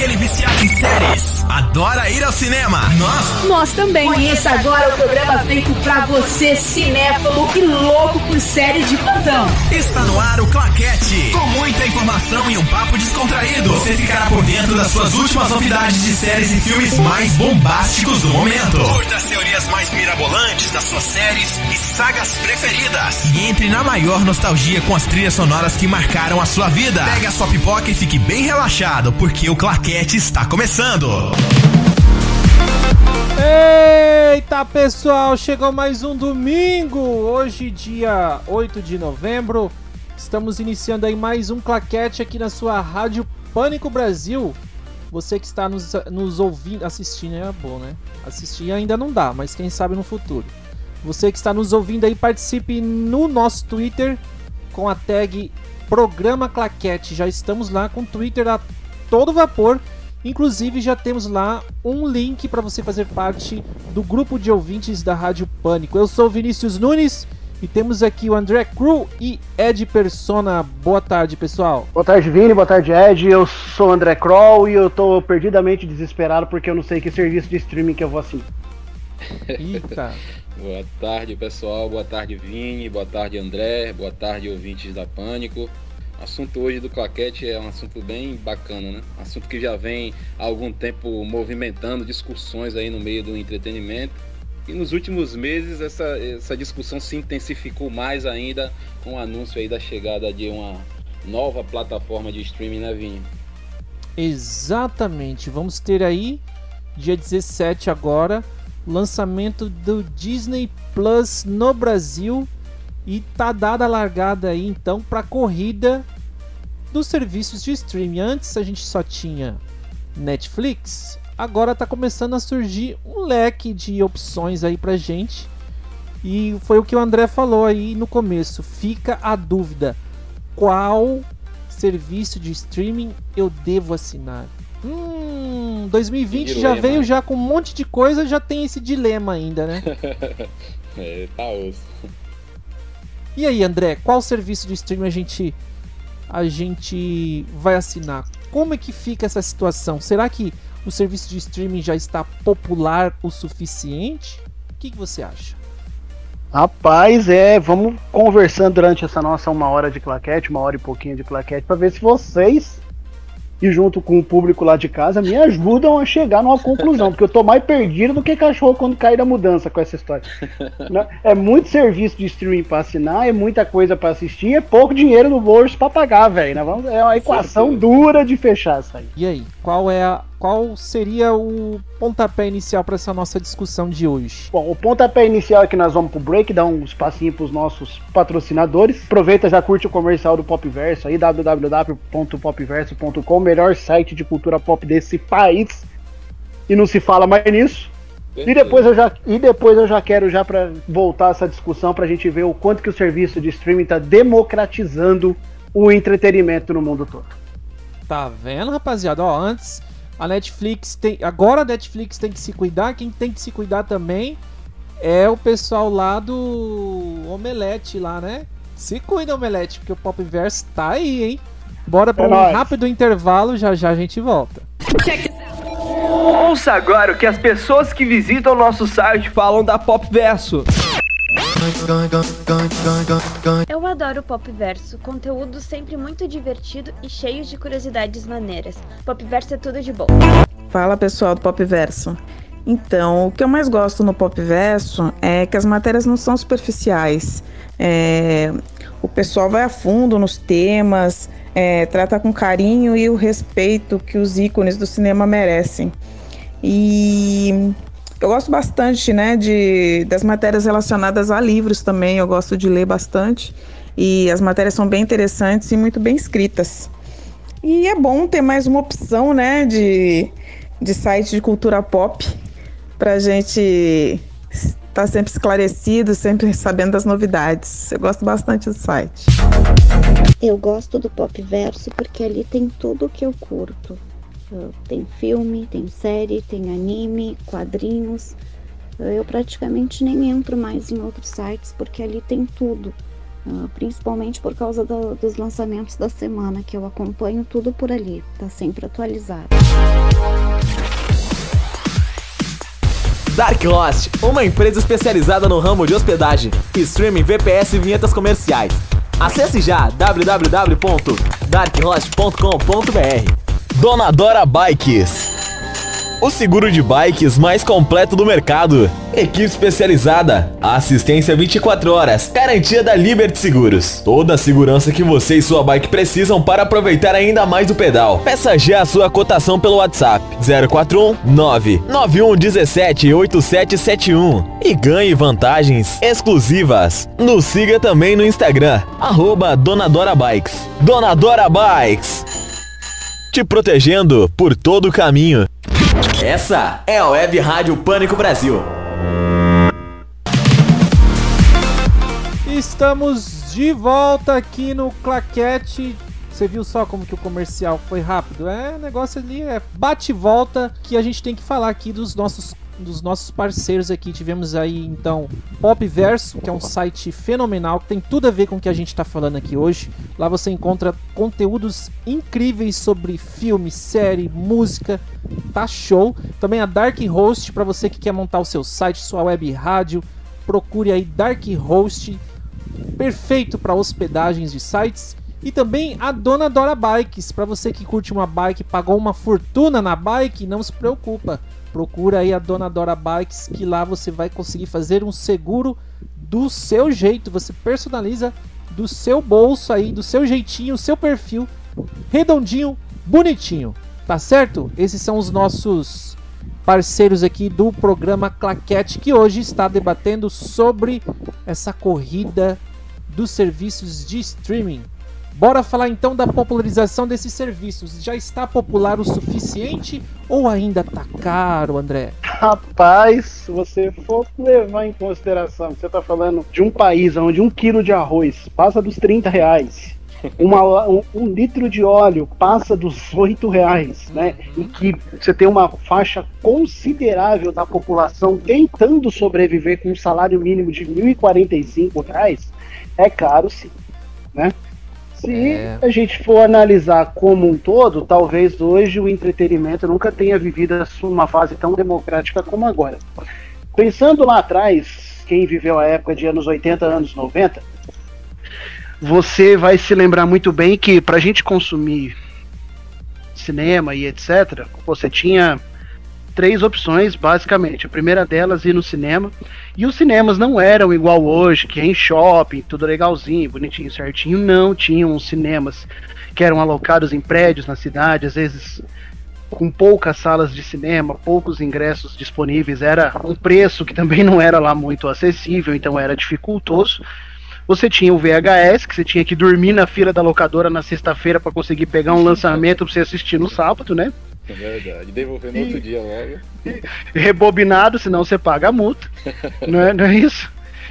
Aquele viciado em séries. Adora ir ao cinema. Nós. Nós também. Conheça agora o programa feito pra você, cinéfilo e louco por séries de plantão. Está no ar o Claquete. Com muita informação e um papo descontraído. Você ficará por dentro das suas últimas novidades de séries e filmes mais bombásticos do momento. Curta as teorias mais mirabolantes das suas séries e sagas preferidas. E entre na maior nostalgia com as trilhas sonoras que marcaram a sua vida. Pega a sua pipoca e fique bem relaxado, porque o Claquete está começando. Eita pessoal, chegou mais um domingo, hoje dia 8 de novembro. Estamos iniciando aí mais um claquete aqui na sua Rádio Pânico Brasil. Você que está nos, nos ouvindo, assistindo é bom, né? Assistir ainda não dá, mas quem sabe no futuro. Você que está nos ouvindo aí, participe no nosso Twitter com a tag Programa Claquete. Já estamos lá com o Twitter a todo vapor. Inclusive já temos lá um link para você fazer parte do grupo de ouvintes da Rádio Pânico. Eu sou Vinícius Nunes e temos aqui o André Cru e Ed Persona. Boa tarde, pessoal. Boa tarde, Vini. Boa tarde, Ed. Eu sou o André Kroll e eu tô perdidamente desesperado porque eu não sei que serviço de streaming que eu vou assinar. Eita. Boa tarde, pessoal. Boa tarde, Vini. Boa tarde, André. Boa tarde, ouvintes da Pânico. Assunto hoje do Claquete é um assunto bem bacana, né? Assunto que já vem há algum tempo movimentando discussões aí no meio do entretenimento. E nos últimos meses essa, essa discussão se intensificou mais ainda com o anúncio aí da chegada de uma nova plataforma de streaming, né, Vini? Exatamente. Vamos ter aí, dia 17 agora, lançamento do Disney Plus no Brasil e tá dada a largada aí então para corrida dos serviços de streaming. Antes a gente só tinha Netflix, agora tá começando a surgir um leque de opções aí pra gente. E foi o que o André falou aí no começo. Fica a dúvida: qual serviço de streaming eu devo assinar? Hum, 2020 dilema, já veio já com um monte de coisa, já tem esse dilema ainda, né? é, tá osso. E aí, André, qual serviço de streaming a gente a gente vai assinar? Como é que fica essa situação? Será que o serviço de streaming já está popular o suficiente? O que, que você acha? Rapaz, é, vamos conversando durante essa nossa uma hora de claquete, uma hora e pouquinho de claquete, pra ver se vocês, e junto com o público lá de casa, me ajudam a chegar numa conclusão, porque eu tô mais perdido do que cachorro quando cai da mudança com essa história. Né? É muito serviço de streaming pra assinar, é muita coisa pra assistir, é pouco dinheiro no bolso pra pagar, velho. né? É uma equação dura de fechar isso aí. E aí, qual é a, qual seria o pontapé inicial para essa nossa discussão de hoje? Bom, o pontapé inicial é que nós vamos pro break, dar um espacinho pros nossos patrocinadores. Aproveita, já curte o comercial do Popverso aí, www.popverso.com, melhor site de cultura pop desse país. E não se fala mais nisso. E depois eu já, e depois eu já quero já para voltar essa discussão pra gente ver o quanto que o serviço de streaming tá democratizando o entretenimento no mundo todo. Tá vendo, rapaziada? Ó, antes a Netflix tem. Agora a Netflix tem que se cuidar. Quem tem que se cuidar também é o pessoal lá do Omelete lá, né? Se cuida, Omelete, porque o Popverse tá aí, hein? Bora pra É um nóis. rápido intervalo, já já a gente volta. Ouça agora o que as pessoas que visitam nosso site falam da Popverso. Eu adoro o Popverso, conteúdo sempre muito divertido e cheio de curiosidades maneiras. Popverso é tudo de bom. Fala pessoal do Popverso. Então, o que eu mais gosto no Popverso é que as matérias não são superficiais. É, o pessoal vai a fundo nos temas, é, trata com carinho e o respeito que os ícones do cinema merecem. E eu gosto bastante, né, de, das matérias relacionadas a livros também. Eu gosto de ler bastante. E as matérias são bem interessantes e muito bem escritas. E é bom ter mais uma opção, né, de, de site de cultura pop pra gente estar sempre esclarecido, sempre sabendo das novidades. Eu gosto bastante do site. Eu gosto do Popverso porque ali tem tudo o que eu curto. Tem filme, tem série, tem anime, quadrinhos. Eu praticamente nem entro mais em outros sites porque ali tem tudo. uh, principalmente por causa do, dos lançamentos da semana, que eu acompanho tudo por ali, tá sempre atualizado. Dark Host, uma empresa especializada no ramo de hospedagem, streaming, VPS e vinhetas comerciais. Acesse já www.darkhost.com.br. Donadora Bikes o seguro de bikes mais completo do mercado. Equipe especializada, assistência 24 horas, garantia da Liberty Seguros. Toda a segurança que você e sua bike precisam para aproveitar ainda mais o pedal. Peça já a sua cotação pelo WhatsApp 041 991 17 8771 e ganhe vantagens exclusivas. Nos siga também no Instagram, arroba Donadora Bikes. Donadora Bikes. Te protegendo por todo o caminho. Essa é a Web Rádio Pânico Brasil. Estamos de volta aqui no Claquete. Você viu só como que o comercial foi rápido? É, negócio ali é bate volta que a gente tem que falar aqui dos nossos dos nossos parceiros aqui. Tivemos aí então Popverso, que é um site fenomenal, que tem tudo a ver com o que a gente está falando aqui hoje. Lá você encontra conteúdos incríveis sobre filme, série, música, tá show. Também a Dark Host para você que quer montar o seu site, sua web rádio, procure aí Dark Host, perfeito para hospedagens de sites. E também a Dona Dora Bikes, para você que curte uma bike, pagou uma fortuna na bike, não se preocupa procura aí a Dona Dora Bikes, que lá você vai conseguir fazer um seguro do seu jeito. Você personaliza do seu bolso aí, do seu jeitinho, seu perfil, redondinho, bonitinho. Tá certo? Esses são os nossos parceiros aqui do programa Claquete, que hoje está debatendo sobre essa corrida dos serviços de streaming. Bora falar então da popularização desses serviços. Já está popular o suficiente ou ainda tá caro, André? Rapaz, se você for levar em consideração que você está falando de um país onde um quilo de arroz passa dos 30 reais, uma, um, um, litro de óleo passa dos 8 reais, né? E que você tem uma faixa considerável da população tentando sobreviver com um salário mínimo de 1.045 reais, é caro sim, né? Se é... a gente for analisar como um todo, talvez hoje o entretenimento nunca tenha vivido uma fase tão democrática como agora. Pensando lá atrás, quem viveu a época de anos 80, anos 90, você vai se lembrar muito bem que para a gente consumir cinema e etc., você tinha três opções, basicamente. A primeira delas, ir no cinema. E os cinemas não eram igual hoje, que é em shopping, tudo legalzinho, bonitinho, certinho. Não, tinham cinemas que eram alocados em prédios na cidade, às vezes com poucas salas de cinema, poucos ingressos disponíveis, era um preço que também não era lá muito acessível, então era dificultoso. Você tinha o VHS, que você tinha que dormir na fila da locadora na sexta-feira para conseguir pegar um lançamento para você assistir no sábado, né? É verdade. Devolver no e, outro dia logo. rebobinado, senão você paga a multa. não, é, não é isso?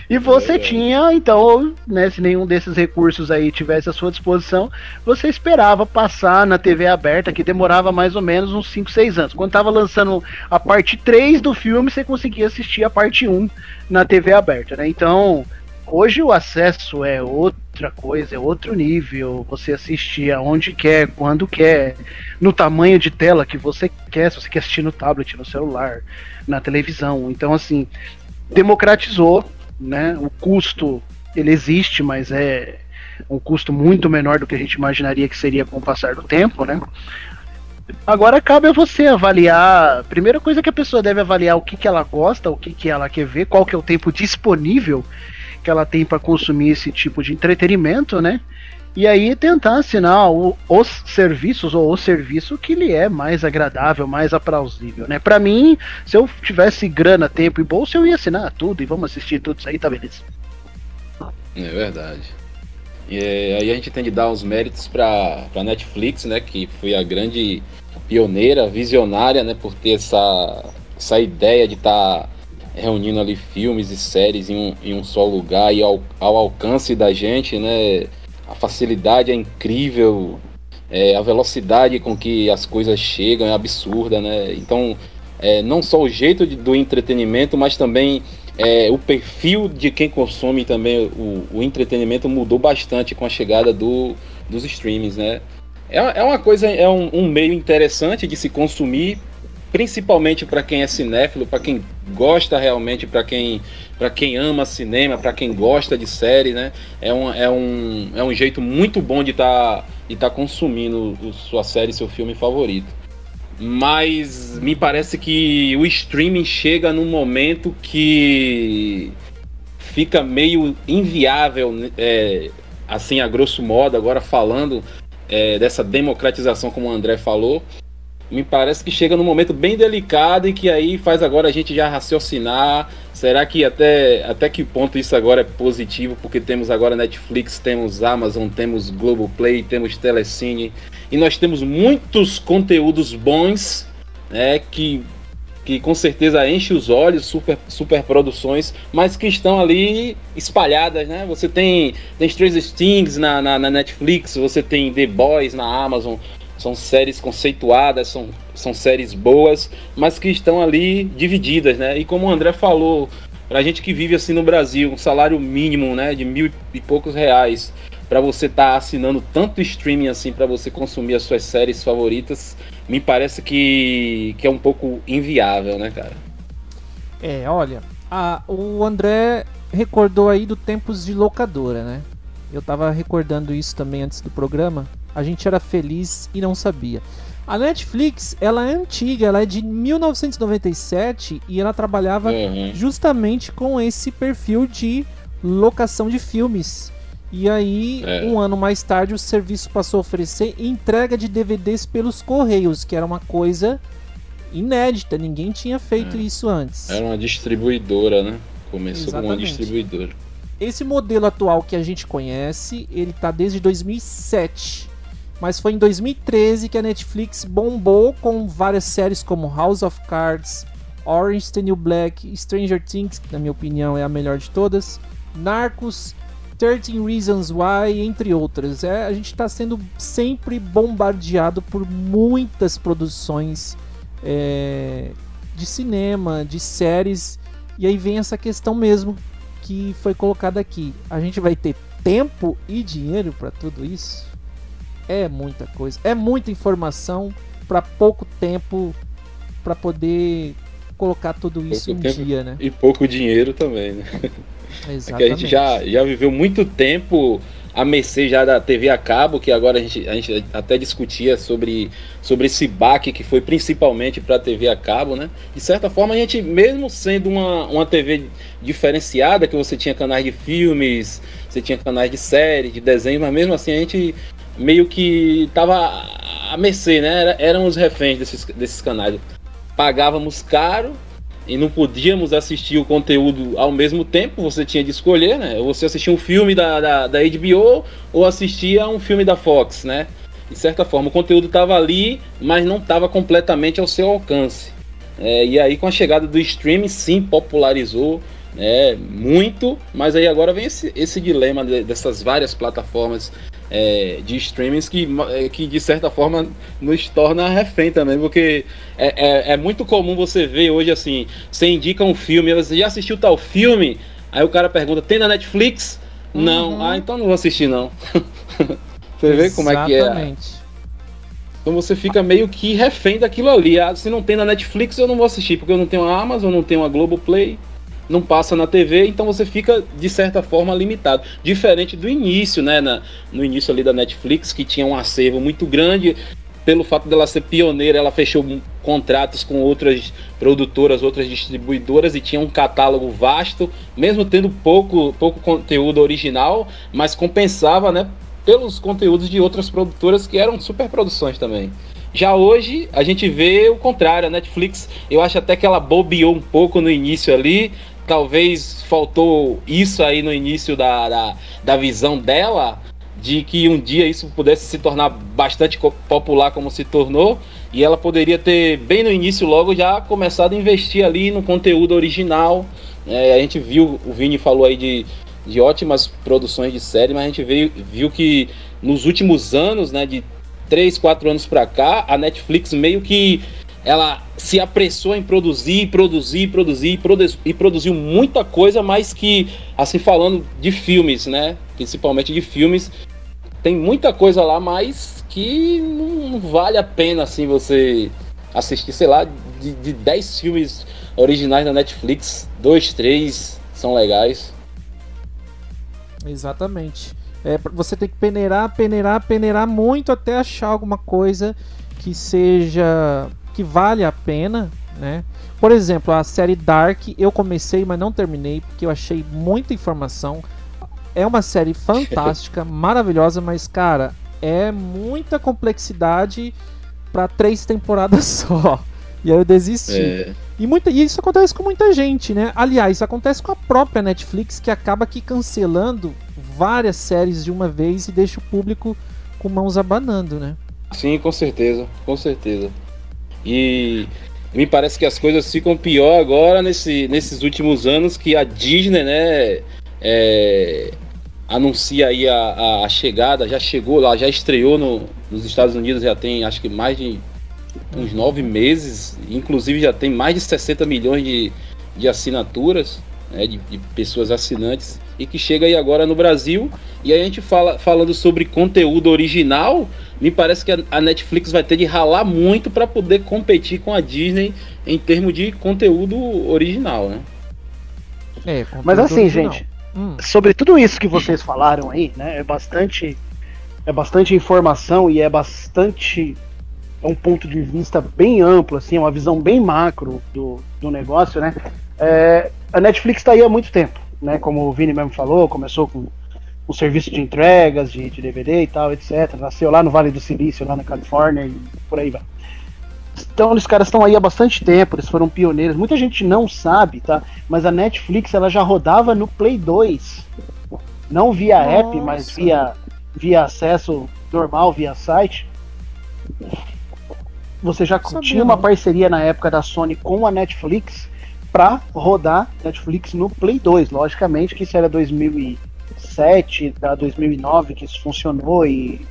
E é você é tinha, então, né, se nenhum desses recursos aí tivesse à sua disposição, você esperava passar na TV aberta, que demorava mais ou menos uns 5, 6 anos. Quando tava lançando a parte 3 do filme, você conseguia assistir a parte 1 na TV aberta, né? Então, Hoje o acesso é outra coisa, é outro nível. Você assiste aonde quer, quando quer, no tamanho de tela que você quer, se você quer assistir no tablet, no celular, na televisão. Então, assim, democratizou, né? O custo, ele existe, mas é um custo muito menor do que a gente imaginaria que seria com o passar do tempo, né? Agora cabe a você avaliar. Primeira coisa que a pessoa deve avaliar o que, que ela gosta, o que, que ela quer ver, qual que é o tempo disponível que ela tem para consumir esse tipo de entretenimento, né? E aí tentar assinar o, os serviços ou o serviço que lhe é mais agradável, mais aplausível, né? Para mim, se eu tivesse grana, tempo e bolsa, eu ia assinar tudo e vamos assistir tudo isso aí, tá beleza? É verdade. E é, aí a gente tem de dar os méritos para Netflix, né? Que foi a grande pioneira, visionária, né? Por ter essa, essa ideia de estar tá reunindo ali filmes e séries em um, em um só lugar e ao, ao alcance da gente, né? A facilidade é incrível, é, a velocidade com que as coisas chegam é absurda, né? Então, é, não só o jeito de, do entretenimento, mas também é, o perfil de quem consome também o, o, entretenimento mudou bastante com a chegada do, dos streamings, né? É, é uma coisa, é um, um meio interessante de se consumir, principalmente para quem é cinéfilo, para quem gosta realmente, para quem, quem ama cinema, para quem gosta de série, né? É um, é um, é um jeito muito bom de estar tá, de tá consumindo sua série, seu filme favorito mas me parece que o streaming chega num momento que fica meio inviável, é, assim a grosso modo, agora falando é, dessa democratização, como o André falou, me parece que chega num momento bem delicado e que aí faz agora a gente já raciocinar. Será que até, até que ponto isso agora é positivo? Porque temos agora Netflix, temos Amazon, temos Globoplay, temos Telecine e nós temos muitos conteúdos bons né, que, que com certeza enche os olhos, super, super produções, mas que estão ali espalhadas. Né? Você tem, tem Stranger Things na, na, na Netflix, você tem The Boys na Amazon, são séries conceituadas, são, são séries boas, mas que estão ali divididas, né? E como o André falou, pra gente que vive assim no Brasil, um salário mínimo, né, de mil e poucos reais, para você estar tá assinando tanto streaming assim para você consumir as suas séries favoritas, me parece que, que é um pouco inviável, né, cara? É, olha, a, o André recordou aí do tempos de locadora, né? Eu tava recordando isso também antes do programa a gente era feliz e não sabia. A Netflix, ela é antiga, ela é de 1997 e ela trabalhava uhum. justamente com esse perfil de locação de filmes. E aí, é. um ano mais tarde, o serviço passou a oferecer entrega de DVDs pelos correios, que era uma coisa inédita, ninguém tinha feito é. isso antes. Era uma distribuidora, né? Começou Exatamente. como uma distribuidora. Esse modelo atual que a gente conhece, ele tá desde 2007. Mas foi em 2013 que a Netflix bombou com várias séries como House of Cards, Orange is the New Black, Stranger Things, que na minha opinião é a melhor de todas, Narcos, 13 Reasons Why, entre outras. É, a gente está sendo sempre bombardeado por muitas produções é, de cinema, de séries, e aí vem essa questão mesmo que foi colocada aqui. A gente vai ter tempo e dinheiro para tudo isso? É muita coisa, é muita informação para pouco tempo para poder colocar tudo isso pouco em dia, né? E pouco dinheiro também, né? Exatamente. É que a gente já, já viveu muito tempo a mercê já da TV a cabo, que agora a gente, a gente até discutia sobre, sobre esse baque que foi principalmente para a TV a cabo, né? De certa forma, a gente, mesmo sendo uma, uma TV diferenciada, que você tinha canais de filmes, você tinha canais de série, de desenho, mas mesmo assim a gente meio que tava à mercê, né? Era, eram os reféns desses, desses canais. Pagávamos caro e não podíamos assistir o conteúdo ao mesmo tempo, você tinha de escolher, né? Ou você assistia um filme da, da, da HBO ou assistia um filme da Fox, né? De certa forma, o conteúdo estava ali, mas não estava completamente ao seu alcance. É, e aí, com a chegada do streaming, sim, popularizou é, muito, mas aí agora vem esse, esse dilema dessas várias plataformas é, de streamings que, é, que de certa forma nos torna refém também, porque é, é, é, muito comum você ver hoje assim, você indica um filme, você já assistiu tal filme, aí o cara pergunta, tem na Netflix? Uhum. Não, ah, então não vou assistir não. você vê como é que é. Então você fica meio que refém daquilo ali. Ah, se não tem na Netflix, eu não vou assistir, porque eu não tenho a Amazon, não tenho a Globoplay não passa na TV, então você fica de certa forma limitado. Diferente do início, né? Na, no início ali da Netflix, que tinha um acervo muito grande. Pelo fato dela ser pioneira, ela fechou contratos com outras produtoras, outras distribuidoras e tinha um catálogo vasto, mesmo tendo pouco, pouco conteúdo original, mas compensava, né? Pelos conteúdos de outras produtoras que eram super produções também. Já hoje a gente vê o contrário, a Netflix, eu acho até que ela bobeou um pouco no início ali, talvez faltou isso aí no início da, da, da, visão dela, de que um dia isso pudesse se tornar bastante popular como se tornou, e ela poderia ter, bem no início logo, já começado a investir ali no conteúdo original. É, a gente viu, o Vini falou aí de, de ótimas produções de série, mas a gente veio, viu que nos últimos anos, né, de 3, 4 anos pra cá, a Netflix meio que ela se apressou em produzir, produzir, produzir, produzir e produziu muita coisa, mas que, assim, falando de filmes, né? Principalmente de filmes, tem muita coisa lá, mas que não vale a pena, assim, você assistir, sei lá, de, de 10 filmes originais da Netflix, dois, três são legais. Exatamente. É, você tem que peneirar, peneirar, peneirar muito até achar alguma coisa que seja que vale a pena, né? Por exemplo, a série Dark eu comecei, mas não terminei porque eu achei muita informação. É uma série fantástica, maravilhosa, mas cara, é muita complexidade para três temporadas só. E aí eu desisti. É. E, muita, e isso acontece com muita gente, né? Aliás, isso acontece com a própria Netflix, que acaba aqui cancelando várias séries de uma vez e deixa o público com mãos abanando, né? Sim, com certeza, com certeza. E me parece que as coisas ficam pior agora nesse, nesses últimos anos que a Disney, né, é, anuncia aí a, a, chegada, já chegou lá, já estreou no, nos Estados Unidos, já tem acho que mais de uns nove meses, inclusive já tem mais de 60 milhões de, de assinaturas, né, de, de, pessoas assinantes, e que chega aí agora no Brasil. E aí a gente fala falando sobre conteúdo original, me parece que a, a Netflix vai ter de ralar muito para poder competir com a Disney em termos de conteúdo original, né? É, Mas assim, original. gente, hum. sobre tudo isso que vocês falaram aí, né, é bastante é bastante informação e é bastante é um ponto de vista bem amplo, assim, é uma visão bem macro do, do negócio, né? É, a Netflix está aí há muito tempo, né? Como o Vini mesmo falou, começou com o serviço de entregas de, de, DVD e tal, etc. Nasceu lá no Vale do Silício, lá na Califórnia e por aí vai. Então, os caras estão aí há bastante tempo, eles foram pioneiros. Muita gente não sabe, tá? Mas a Netflix ela já rodava no Play 2. Não via Nossa. app, mas via, via acesso normal, via site você já tinha uma parceria na época da Sony com a Netflix para rodar Netflix no Play 2. Logicamente que isso era 2007, da 2009 que isso funcionou e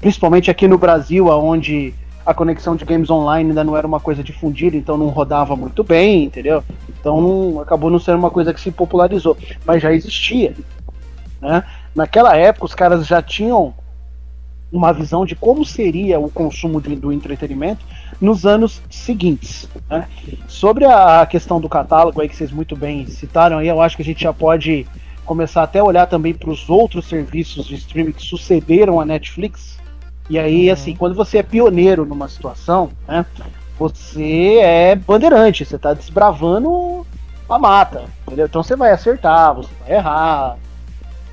principalmente aqui no Brasil, aonde a conexão de games online ainda não era uma coisa difundida, então não rodava muito bem, entendeu? Então não, acabou não sendo uma coisa que se popularizou, mas já existia. Né? Naquela época os caras já tinham uma visão de como seria o consumo de, do entretenimento nos anos seguintes. Né? Sobre a questão do catálogo aí que vocês muito bem citaram, aí eu acho que a gente já pode começar até a olhar também para os outros serviços de streaming que sucederam a Netflix. E aí, uhum. assim, quando você é pioneiro numa situação, né, você é bandeirante, você está desbravando a mata, entendeu? Então você vai acertar, você vai errar,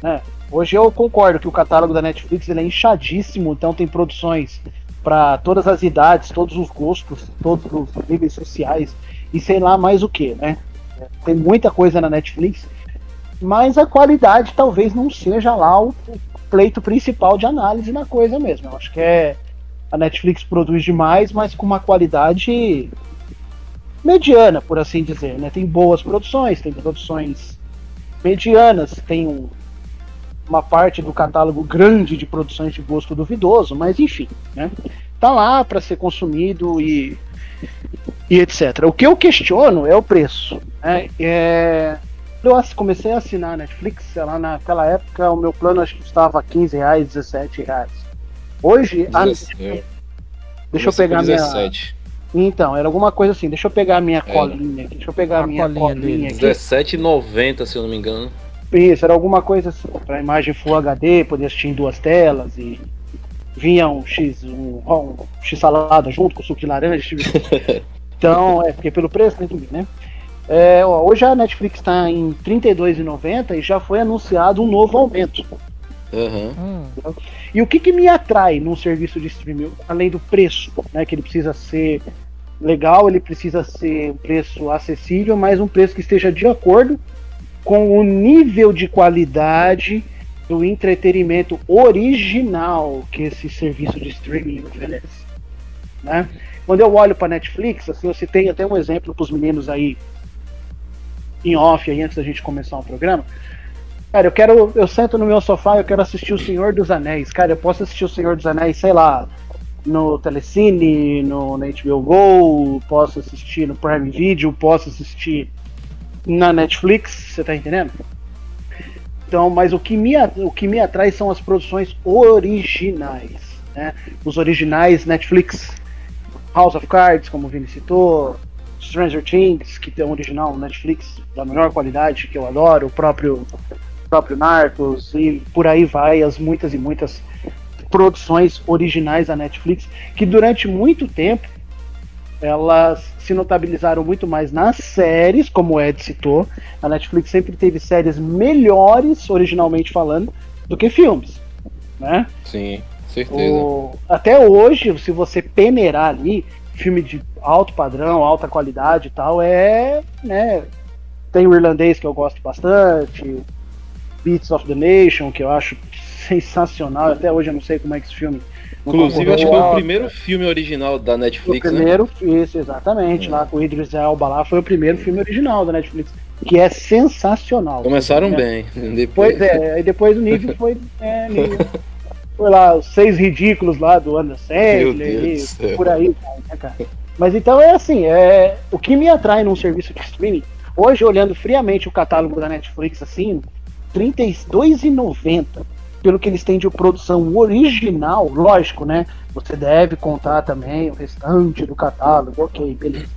né? Hoje eu concordo que o catálogo da Netflix ele é inchadíssimo, então tem produções para todas as idades, todos os gostos, todos os níveis sociais e sei lá mais o que, né? Tem muita coisa na Netflix, mas a qualidade talvez não seja lá o pleito principal de análise na coisa mesmo. Eu acho que é a Netflix produz demais, mas com uma qualidade mediana, por assim dizer, né? Tem boas produções, tem produções medianas, tem um uma parte do catálogo grande de produções de gosto duvidoso, mas enfim, né? Tá lá para ser consumido e, e etc. O que eu questiono é o preço. Né? É, eu comecei a assinar a Netflix, sei lá, naquela época o meu plano acho que estava 15 reais, 17 reais. Hoje, a... deixa eu pegar minha. Então, era alguma coisa assim, deixa eu pegar a minha colinha aqui, deixa eu pegar a minha colinha, colinha aqui. 17,90 se eu não me engano. Isso, era alguma coisa assim, para imagem Full HD, poder assistir em duas telas e vinha um X, um, um X salada junto com suco de laranja. Tipo então, é porque pelo preço, né, né? É, ó, hoje a Netflix está em R$ 32,90 e já foi anunciado um novo aumento. Uhum. E o que, que me atrai num serviço de streaming, além do preço, né? Que ele precisa ser legal, ele precisa ser um preço acessível, mas um preço que esteja de acordo com o nível de qualidade do entretenimento original que esse serviço de streaming oferece. Né? Quando eu olho para Netflix, assim, eu citei até um exemplo para os meninos aí em off aí antes da gente começar o programa. Cara, eu quero, eu sento no meu sofá, eu quero assistir o Senhor dos Anéis. Cara, eu posso assistir o Senhor dos Anéis, sei lá, no Telecine, no, na HBO Go, posso assistir no Prime Video, posso assistir na Netflix, você tá entendendo? Então, mas o que me, o que me atrai são as produções originais, né? Os originais Netflix, House of Cards, como o Vini citou, Stranger Things, que tem um original Netflix da melhor qualidade, que eu adoro, o próprio, próprio Narcos, e por aí vai as muitas e muitas produções originais da Netflix, que durante muito tempo elas se notabilizaram muito mais nas séries, como o Ed citou. A Netflix sempre teve séries melhores, originalmente falando, do que filmes, né? Sim, certeza. O... Até hoje, se você peneirar ali, filme de alto padrão, alta qualidade e tal, é, né, tem o irlandês que eu gosto bastante, Beats of the Nation, que eu acho sensacional, até hoje eu não sei como é que esse filme Inclusive, acho que foi o primeiro filme original da Netflix, o primeiro, né? Isso, exatamente. É. Lá com o Idris Elba lá foi o primeiro filme original da Netflix. Que é sensacional. Começaram bem. Depois... Pois é, aí depois o nível foi. É, nível, foi lá, os seis ridículos lá do Anderson Sandler, e por aí, né, cara? Mas então é assim, é, o que me atrai num serviço de streaming, hoje olhando friamente o catálogo da Netflix, assim, R$ 32,90 pelo que eles têm de produção original, lógico, né? Você deve contar também o restante do catálogo, ok, beleza.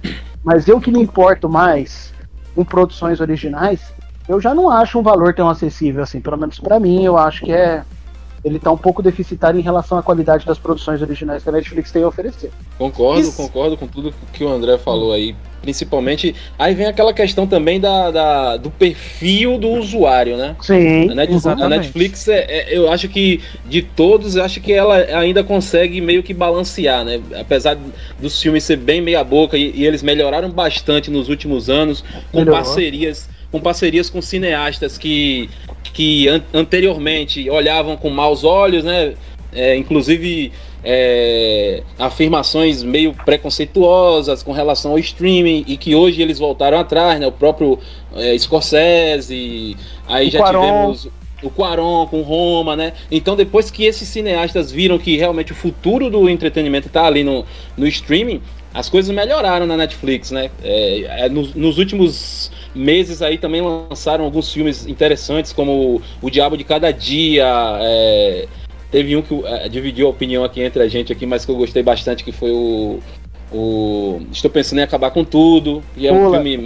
Mas eu que me importo mais com produções originais, eu já não acho um valor tão acessível assim. Pelo menos para mim, eu acho que é ele tá um pouco deficitário em relação à qualidade das produções originais que a Netflix tem a oferecer. Concordo, Isso. concordo com tudo que o André falou aí. Principalmente, aí vem aquela questão também da, da do perfil do usuário, né? Sim. A, Net, a Netflix, é, é, eu acho que de todos, eu acho que ela ainda consegue meio que balancear, né? Apesar dos filmes ser bem meia-boca e, e, eles melhoraram bastante nos últimos anos com Melhorou. parcerias com parcerias com cineastas que, que an anteriormente olhavam com maus olhos, né? É, inclusive é, afirmações meio preconceituosas com relação ao streaming e que hoje eles voltaram atrás, né? O próprio é, Scorsese, aí o já Quaron. tivemos o Quaron com Roma, né? Então depois que esses cineastas viram que realmente o futuro do entretenimento está ali no, no streaming, as coisas melhoraram na Netflix, né? É, é nos, nos últimos meses aí também lançaram alguns filmes interessantes, como O Diabo de Cada Dia. É, teve um que é, dividiu a opinião aqui entre a gente aqui, mas que eu gostei bastante, que foi o. o Estou pensando em acabar com tudo. E é Pula. um filme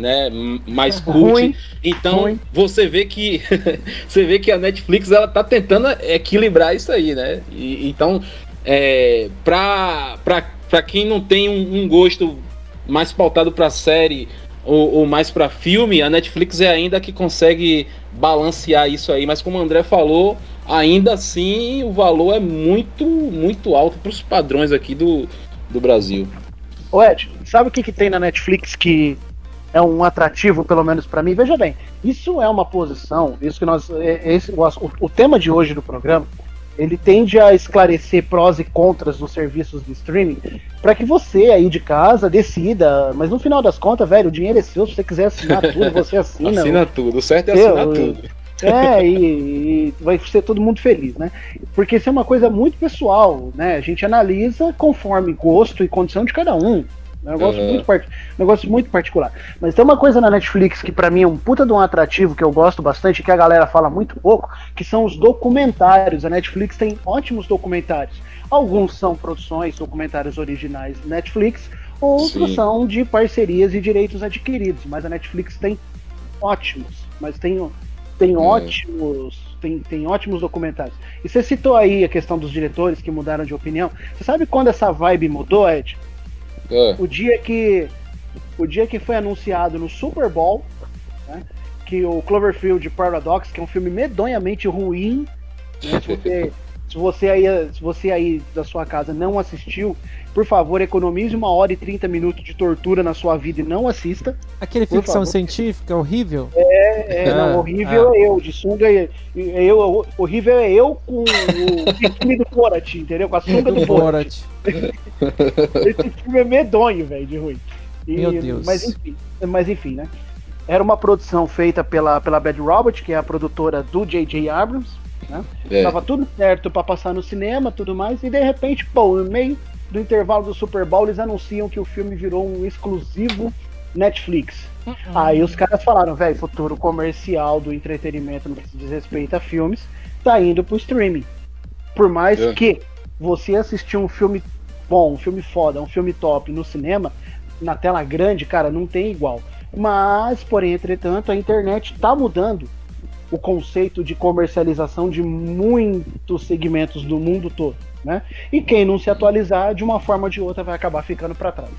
né, mais cult. Ruim. Então Ruim. você vê que você vê que a Netflix ela tá tentando equilibrar isso aí, né? E, então, é, pra, pra, pra quem não tem um, um gosto mais pautado para série ou, ou mais para filme, a Netflix é ainda que consegue balancear isso aí. Mas como o André falou, ainda assim o valor é muito, muito alto para os padrões aqui do, do Brasil. Ô Ed, sabe o que, que tem na Netflix que é um atrativo, pelo menos para mim? Veja bem, isso é uma posição, isso que nós. É, esse, o, o tema de hoje do programa ele tende a esclarecer prós e contras dos serviços de streaming para que você aí de casa decida. Mas no final das contas, velho, o dinheiro é seu. Se você quiser assinar tudo, você assina. Assina tudo, o certo é assinar Eu, tudo. É, e, e, vai ser todo mundo feliz, né? Porque isso é uma coisa muito pessoal, né? A gente analisa conforme gosto e condição de cada um. Negócio, uhum. muito part... negócio muito particular. Mas tem uma coisa na Netflix que para mim é um puta de um atrativo que eu gosto bastante, que a galera fala muito pouco, que são os documentários. A Netflix tem ótimos documentários. Alguns são produções, documentários originais Netflix, outros Sim. são de parcerias e direitos adquiridos. Mas a Netflix tem ótimos, mas tem, tem uhum. ótimos. Tem, tem ótimos documentários. E você citou aí a questão dos diretores que mudaram de opinião. Você sabe quando essa vibe mudou, Ed? É. O dia que o dia que foi anunciado no Super Bowl, né, que o Cloverfield Paradox, que é um filme medonhamente ruim, né, se, você, se, você aí, se você aí da sua casa não assistiu, por favor, economize uma hora e 30 minutos de tortura na sua vida e não assista. Aquele ficção favor. científica horrível? É, é ah, não, horrível ah. é eu, de sunga é, é eu, horrível é eu com o filme do Borat, entendeu? Com a sunga do Borat. Esse filme é medonho, velho, de ruim. E, Meu Deus. Mas enfim, mas enfim, né? Era uma produção feita pela, pela Bad Robot, que é a produtora do J.J. Abrams. Né? É. Tava tudo certo pra passar no cinema, tudo mais, e de repente, pô, no meio do intervalo do Super Bowl, eles anunciam que o filme virou um exclusivo Netflix. Aí os caras falaram, velho, futuro comercial do entretenimento no que se diz respeito a filmes, tá indo pro streaming. Por mais É. que você assistir um filme bom, um filme foda, um filme top no cinema, na tela grande, cara, não tem igual. Mas, porém, entretanto, a internet tá mudando o conceito de comercialização de muitos segmentos do mundo todo, né? E quem não se atualizar, de uma forma ou de outra, vai acabar ficando para trás.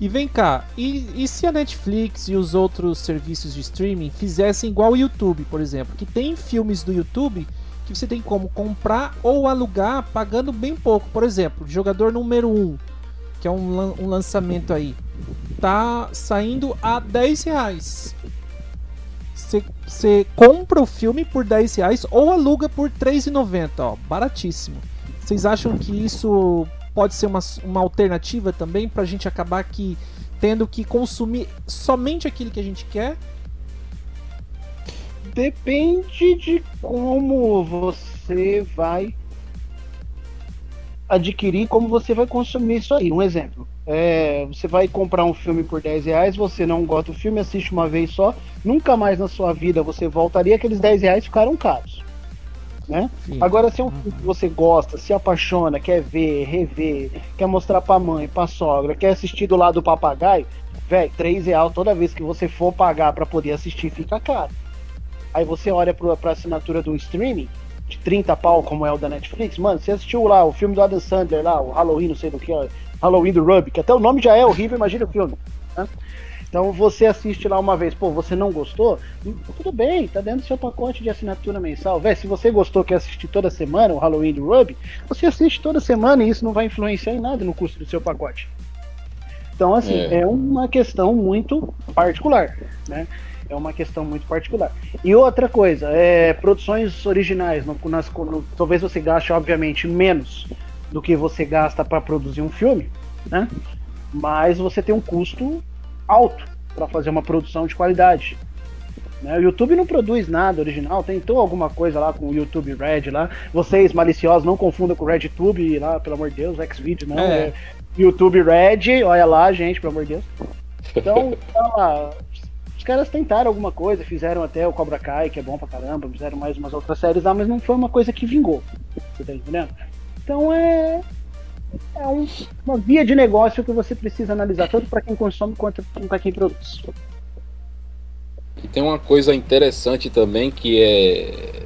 E vem cá, e, e se a Netflix e os outros serviços de streaming fizessem igual o YouTube, por exemplo, que tem filmes do YouTube que você tem como comprar ou alugar pagando bem pouco. Por exemplo, Jogador Número 1, que é um, um lançamento aí, tá saindo a 10 reais. Você compra o filme por 10 reais ou aluga por R$3,90, ó, baratíssimo. Vocês acham que isso pode ser uma, uma alternativa também pra gente acabar aqui tendo que consumir somente aquilo que a gente quer? Depende de como você vai adquirir, como você vai consumir isso aí. Um exemplo. É, você vai comprar um filme por 10 reais, você não gosta do filme, assiste uma vez só, nunca mais na sua vida você voltaria, aqueles 10 reais ficaram caros. Né? Agora, se é um filme que você gosta, se apaixona, quer ver, rever, quer mostrar pra mãe, pra sogra, quer assistir do lado do papagaio, velho, 3 reais toda vez que você for pagar pra poder assistir fica caro. Aí você olha pro, pra assinatura do streaming, de 30 pau, como é o da Netflix, mano, você assistiu lá o filme do Adam Sandler lá, o Halloween, não sei do que, Halloween do Ruby, que até o nome já é horrível, imagina o filme. né? Então você assiste lá uma vez, pô, você não gostou? Hum, Tudo bem, tá dentro do seu pacote de assinatura mensal. Véi, se você gostou, quer assistir toda semana o Halloween do Ruby, você assiste toda semana e isso não vai influenciar em nada no custo do seu pacote. Então, assim, É. é, uma questão muito particular, né? É uma questão muito particular. E outra coisa, é, produções originais, no, nas, no- talvez você gaste, obviamente, menos do que você gasta para produzir um filme, né? Mas você tem um custo alto para fazer uma produção de qualidade. Né? O YouTube não produz nada original, tentou alguma coisa lá com o YouTube Red lá. Vocês maliciosos não confundam com o RedTube lá, pelo amor de Deus, Xvideo não, É. é YouTube Red, olha lá, gente, pelo amor de Deus. Então, tá lá, os caras tentaram alguma coisa, fizeram até o Cobra Kai, que é bom pra caramba, fizeram mais umas outras séries lá, mas não foi uma coisa que vingou. Você tá entendendo? Então é. É um- uma via de negócio que você precisa analisar, tanto para quem consome quanto para quem produz. E tem uma coisa interessante também que é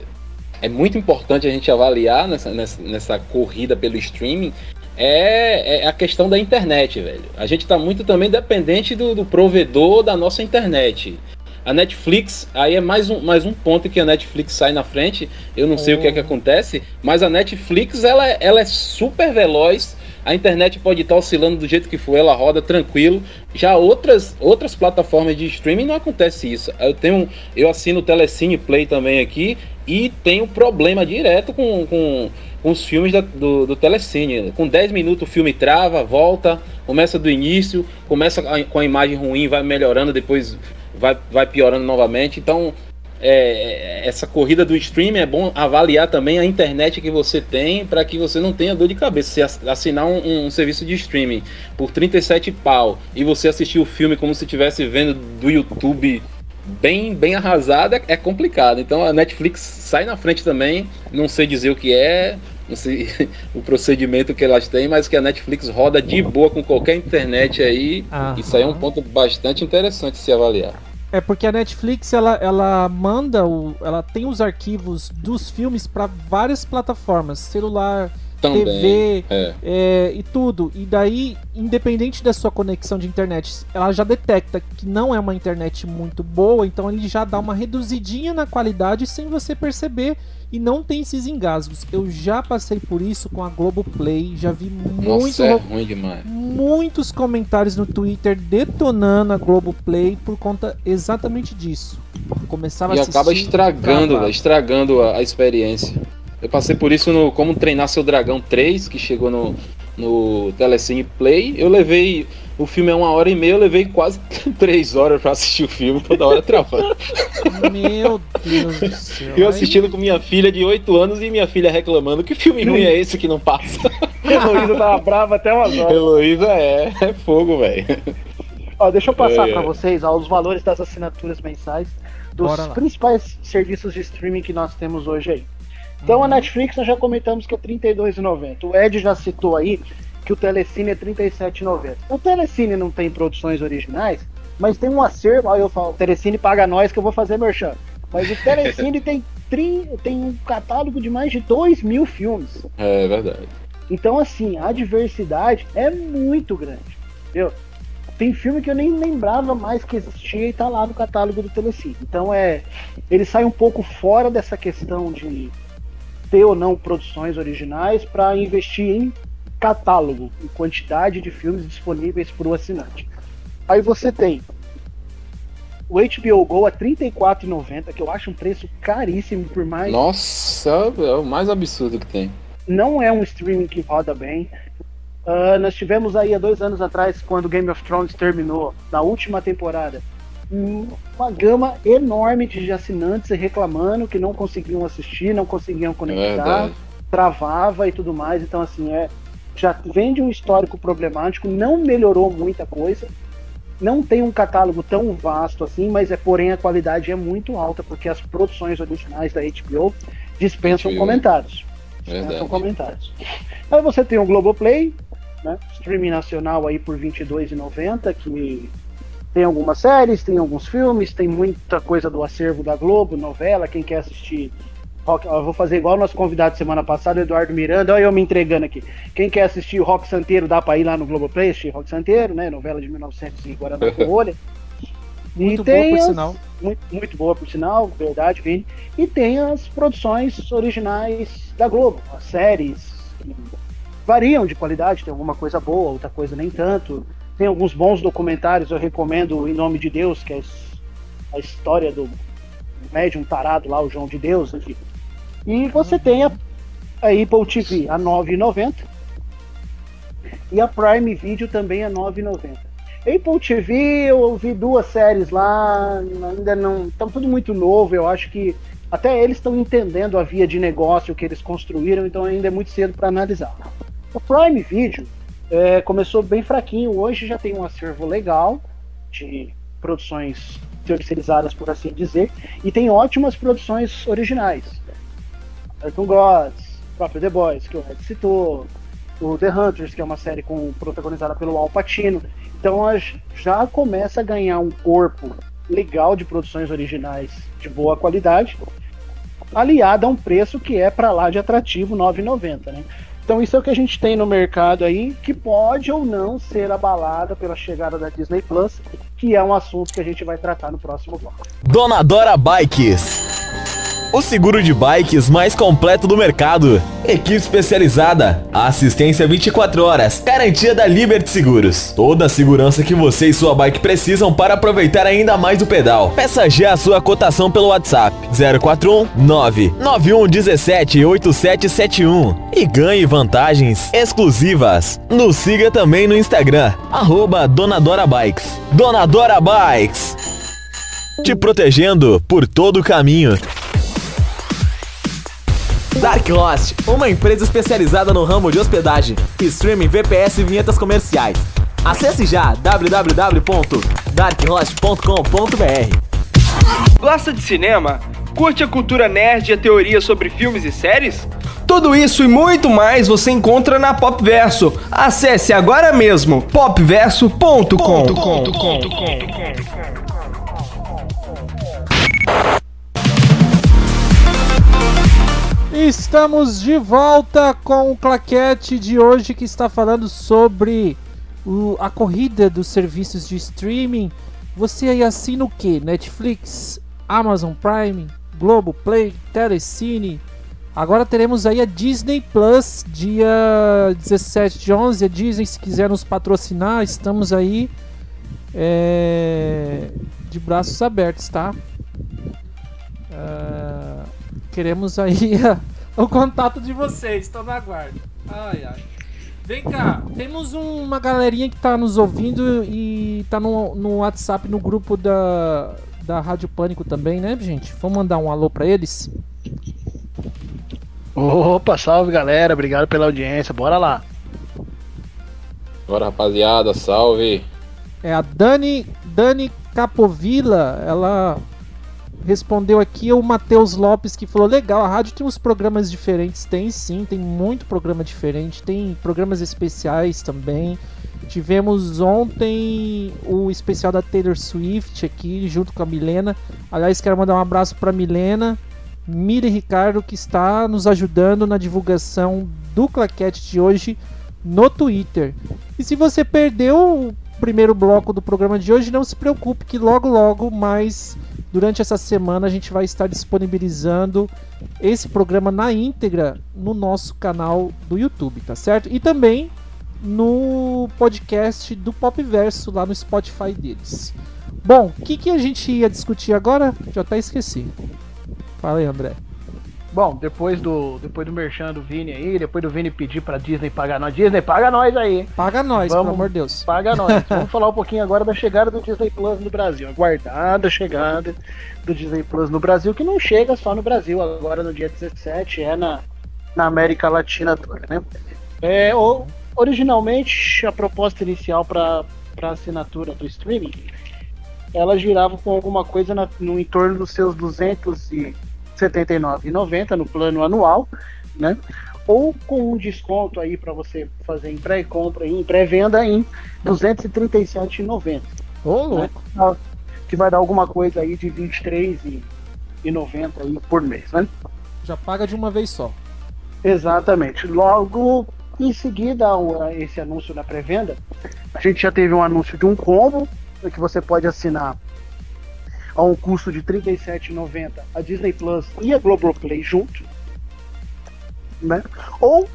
é muito importante a gente avaliar nessa, nessa, nessa corrida pelo streaming é, é a questão da internet, velho. A gente está muito também dependente do, do provedor da nossa internet. A Netflix, aí é mais um, mais um ponto que a Netflix sai na frente. Eu não sei o que é que acontece, mas a Netflix ela, é- ela é super veloz. A internet pode estar oscilando do jeito que for, ela roda tranquilo. Já outras, outras plataformas de streaming não acontece isso. Eu tenho, eu assino o Telecine Play também aqui e tenho problema direto com, com, com os filmes da- do, do Telecine. Com 10 minutos o filme trava, volta, começa do início, começa com a imagem ruim, vai melhorando, depois vai, vai piorando novamente. Então, é, essa corrida do streaming é bom avaliar também a internet que você tem para que você não tenha dor de cabeça. Se ass- assinar um, um serviço de streaming por 37 pau e você assistir o filme como se estivesse vendo do YouTube bem, bem arrasado, é- é complicado. Então a Netflix sai na frente também. Não sei dizer o que é, não sei o procedimento que elas têm, mas que a Netflix roda de boa com qualquer internet aí. Aham. Isso aí é um ponto bastante interessante de se avaliar. É porque a Netflix ela, ela manda o, ela tem os arquivos dos filmes para várias plataformas, celular, Também, TV é. é, e tudo. E daí, independente da sua conexão de internet, ela já detecta que não é uma internet muito boa, então ele já dá uma reduzidinha na qualidade sem você perceber e não tem esses engasgos. Eu já passei por isso com a Globoplay, já vi muito Nossa, é ruim demais. muitos comentários no Twitter detonando a Globoplay por conta exatamente disso. Começava E a acaba estragando, estragando a, a experiência. Eu passei por isso no Como Treinar Seu Dragão 3, que chegou no, no Telecine Play. Eu levei O filme é uma hora e meia, eu levei quase três horas pra assistir o filme, toda hora travando. Meu Deus do céu. Eu assistindo com minha filha de 8 anos e minha filha reclamando que filme ruim é esse que não passa. Heloísa tava brava até umas horas. Heloísa é, é fogo, velho. Ó, deixa eu passar É, pra é. vocês ó, os valores das assinaturas mensais dos principais serviços de streaming que nós temos hoje aí. Então a Netflix nós já comentamos que é R$ 32,90. O Ed já citou aí que o Telecine é R$ 37,90. O Telecine não tem produções originais, mas tem um acervo. Aí eu falo, o Telecine paga nós que eu vou fazer merchan. Mas o Telecine tem, tri- tem um catálogo de mais de 2 mil filmes. É verdade. Então, assim, a diversidade é muito grande. Entendeu? Tem filme que eu nem lembrava mais que existia e tá lá no catálogo do Telecine. Então é. Ele sai um pouco fora dessa questão de ter ou não produções originais para investir em catálogo, em quantidade de filmes disponíveis para o assinante. Aí você tem o HBO Go a R$ 34,90, que eu acho um preço caríssimo por mais Nossa, é o mais absurdo que tem. não é um streaming que roda bem. Ah, nós tivemos aí há dois anos atrás, quando Game of Thrones terminou, na última temporada, uma gama enorme de assinantes reclamando que não conseguiam assistir, não conseguiam conectar, verdade. travava e tudo mais. Então, assim, é, já vem de um histórico problemático, não melhorou muita coisa. Não tem um catálogo tão vasto assim, mas é porém a qualidade é muito alta, porque as produções originais da HBO dispensam HBO. comentários. Verdade. Dispensam comentários. Aí você tem o Globoplay, né? Streaming nacional aí por R$ 22,90, que tem algumas séries, tem alguns filmes, tem muita coisa do acervo da Globo, novela, quem quer assistir. Rock, eu vou fazer igual o nosso convidado semana passada, o Eduardo Miranda, olha eu me entregando aqui. Quem quer assistir o Rock Santeiro, dá pra ir lá no Globoplay, assistir Rock Santeiro, né? Novela de 1900 e Guaraná com Olha. E Muito boa, por as- sinal. Muito, muito boa, por sinal, verdade, Vini. E tem as produções originais da Globo, as séries que variam de qualidade, tem alguma coisa boa, outra coisa nem tanto. Tem alguns bons documentários, eu recomendo Em Nome de Deus, que é a história do médium tarado lá, o João de Deus, enfim. E você tem a, a Apple TV a R$ 9,90 e a Prime Video também a R$ 9,90. Apple TV, eu ouvi duas séries lá, ainda não. Estão tudo muito novo, eu acho que até eles estão entendendo a via de negócio que eles construíram, então ainda é muito cedo para analisar. O Prime Video é, começou bem fraquinho, hoje já tem um acervo legal de produções terceirizadas, por assim dizer, e tem ótimas produções originais. American Gods, próprio The Boys, que o Ed citou, o The Hunters, que é uma série com, protagonizada pelo Al Pacino. Então já começa a ganhar um corpo legal de produções originais de boa qualidade, aliada a um preço que é para lá de atrativo, R$ 9,90, né? Então isso é o que a gente tem no mercado aí, que pode ou não ser abalada pela chegada da Disney Plus, que é um assunto que a gente vai tratar no próximo bloco. Dona Dora Bikes. O seguro de bikes mais completo do mercado. Equipe especializada. Assistência 24 horas. Garantia da Liberty Seguros. Toda a segurança que você e sua bike precisam para aproveitar ainda mais o pedal. Peça já a sua cotação pelo WhatsApp 041 991 17 8771 e ganhe vantagens exclusivas. Nos siga também no Instagram, arroba Dona Dora Bikes. Dona Dora Bikes. Te protegendo por todo o caminho. Dark Host, uma empresa especializada no ramo de hospedagem, streaming, VPS e vinhetas comerciais. Acesse já www.darkhost.com.br. Gosta de cinema? Curte a cultura nerd e a teoria sobre filmes e séries? Tudo isso e muito mais você encontra na Popverso. Acesse agora mesmo popverso.com. Estamos de volta com o claquete de hoje que está falando sobre o- a corrida dos serviços de streaming. Você aí assina o que? Netflix, Amazon Prime, Globoplay, Telecine. Agora teremos aí a Disney Plus, dia 17 de 11. A Disney, se quiser nos patrocinar, estamos aí é, de braços abertos, tá? Ah, queremos aí o contato de vocês, estou na guarda. Ai, ai. Vem cá, temos uma galerinha que tá nos ouvindo e tá no, no WhatsApp, no grupo da, da Rádio Pânico também, né, gente? Vamos mandar um alô pra eles? Opa, salve galera, obrigado pela audiência, bora lá. Bora, rapaziada, salve. É a Dani, Dani Capovilla, ela respondeu aqui o Matheus Lopes que falou: legal, a rádio tem uns programas diferentes. Tem sim, tem muito programa diferente, tem programas especiais também. Tivemos ontem o especial da Taylor Swift aqui, junto com a Milena. Aliás, quero mandar um abraço para Milena, Miri Ricardo, que está nos ajudando na divulgação do claquete de hoje no Twitter. E se você perdeu primeiro bloco do programa de hoje, não se preocupe que logo logo mais durante essa semana a gente vai estar disponibilizando esse programa na íntegra no nosso canal do YouTube, tá certo? E também no podcast do Pop Verso lá no Spotify deles. Bom, o que, que a gente ia discutir agora? Já até esqueci. Fala aí, André. Bom, depois do depois do merchan do Vini aí, depois do Vini pedir pra Disney pagar nós, Disney, paga nós aí. Paga nós, Vamos, pelo amor de Deus. Paga nós. Vamos falar um pouquinho agora da chegada do Disney Plus no Brasil. Aguardada chegada do Disney Plus no Brasil, que não chega só no Brasil, agora no dia 17, é na, na América Latina toda, né? É, originalmente, a proposta inicial para a assinatura do streaming, ela girava com alguma coisa na, no entorno dos seus 200 e 79,90 no plano anual, né? Ou com um desconto aí para você fazer em pré-compra e em pré-venda em 237,90. Ô, louco. Né? Que vai dar alguma coisa aí de 23,90 aí por mês, né? Já paga de uma vez só. Exatamente. Logo em seguida a esse anúncio da pré-venda, a gente já teve um anúncio de um combo que você pode assinar a um custo de R$ 37,90 a Disney Plus e a Globoplay junto. Né? Ou,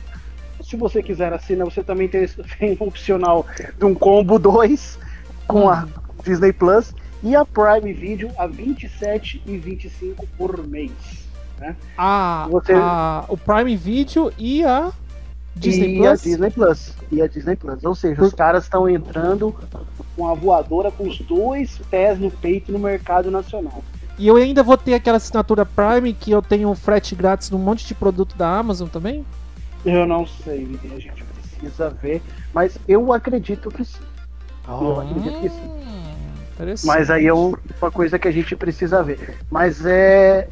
se você quiser assinar, você também tem, tem um opcional de um combo 2 com a Disney Plus e a Prime Video a R$ 27,25 por mês. Né? Ah, você... a, o Prime Video e a Disney e Plus? a Disney Plus. E a Disney Plus. Ou seja, os caras estão entrando com a voadora com os dois pés no peito no mercado nacional. E eu ainda vou ter aquela assinatura Prime que eu tenho frete grátis num monte de produto da Amazon também? Eu não sei, a gente precisa ver, mas eu acredito que sim. Oh, eu acredito que sim. Mas aí é uma coisa que a gente precisa ver. Mas é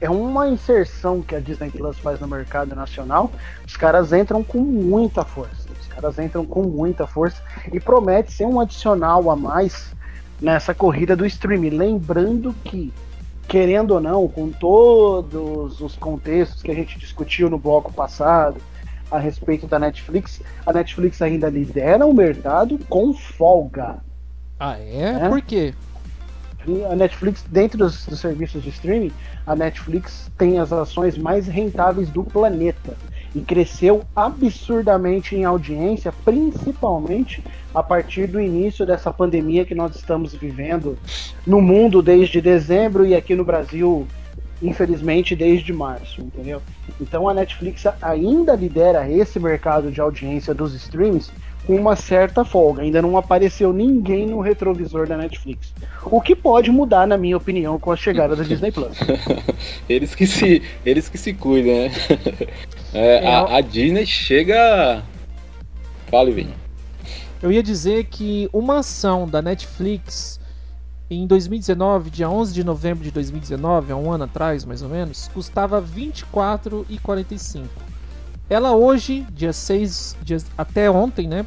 é uma inserção que a Disney Plus faz no mercado nacional. Os caras entram com muita força caras entram com muita força e promete ser um adicional a mais nessa corrida do streaming. Lembrando que, querendo ou não, com todos os contextos que a gente discutiu no bloco passado a respeito da Netflix, a Netflix ainda lidera o mercado com folga. Ah, é? Né? Por quê? A Netflix, dentro dos, dos serviços de streaming, a Netflix tem as ações mais rentáveis do planeta e cresceu absurdamente em audiência, principalmente a partir do início dessa pandemia que nós estamos vivendo no mundo desde dezembro e aqui no Brasil, infelizmente, desde março, entendeu? Então a Netflix ainda lidera esse mercado de audiência dos streams com uma certa folga. Ainda não apareceu ninguém no retrovisor da Netflix. O que pode mudar, na minha opinião, com a chegada da Disney Plus. eles que se, eles que se cuidam, né? É, é, a, a, Disney chega. Fale, Vini. Eu ia dizer que uma ação da Netflix em 2019, dia 11 de novembro de 2019, há um ano atrás mais ou menos, custava R$ 24,45. Ela hoje, dia 6, dia, até ontem, né?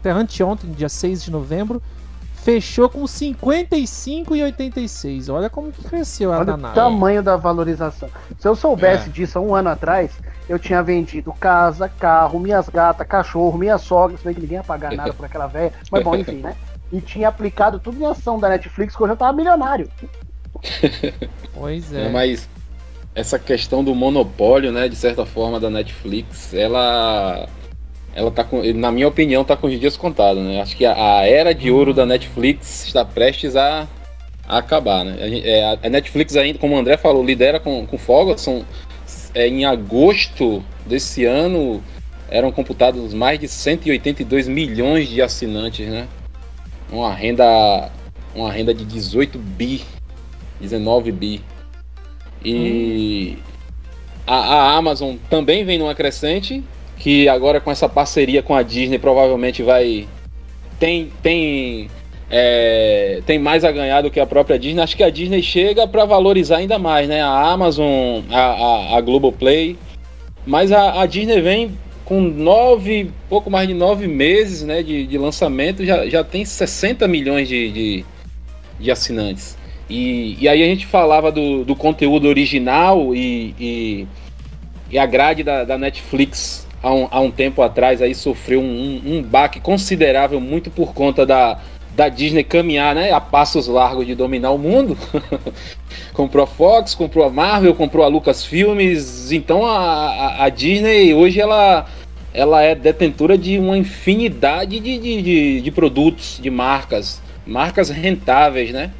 Até anteontem, dia 6 de novembro, fechou com 55,86. Olha como que cresceu a Olha danada. o tamanho da valorização. Se eu soubesse é. disso há um ano atrás, eu tinha vendido casa, carro, minhas gatas, cachorro, minha sogra, se bem que ninguém ia pagar nada por aquela velha, mas bom, enfim, né? E tinha aplicado tudo em ação da Netflix, que eu já tava milionário. Pois é. Mas essa questão do monopólio, né, de certa forma, da Netflix, ela ela tá com, na minha opinião, tá com os dias contados, né? Acho que a, a era de ouro da Netflix está prestes a, a acabar, né? A, é, a, Netflix ainda, como o André falou, lidera com, com folga, são é, em agosto desse ano eram computados mais de 182 milhões de assinantes, né? Uma renda, uma renda de 18 bi, 19 bi. E hum. a, a Amazon também vem numa crescente, que agora com essa parceria com a Disney provavelmente vai tem tem é, tem mais a ganhar do que a própria Disney. Acho que a Disney chega para valorizar ainda mais, né? A Amazon, a, a, a Globoplay. Mas a, a, Disney vem com nove, pouco mais de nove meses né, de, de lançamento, já, já tem 60 milhões de, de, de assinantes. E, e aí a gente falava do, do conteúdo original e, e, e a grade da, da Netflix há um, há um tempo atrás aí sofreu um, um, baque considerável muito por conta da, da Disney caminhar né, a passos largos de dominar o mundo. comprou a Fox, comprou a Marvel, comprou a Lucasfilmes. Então a, a, a, Disney hoje ela, ela é detentora de uma infinidade de, de, de, de produtos, de marcas, marcas rentáveis, né?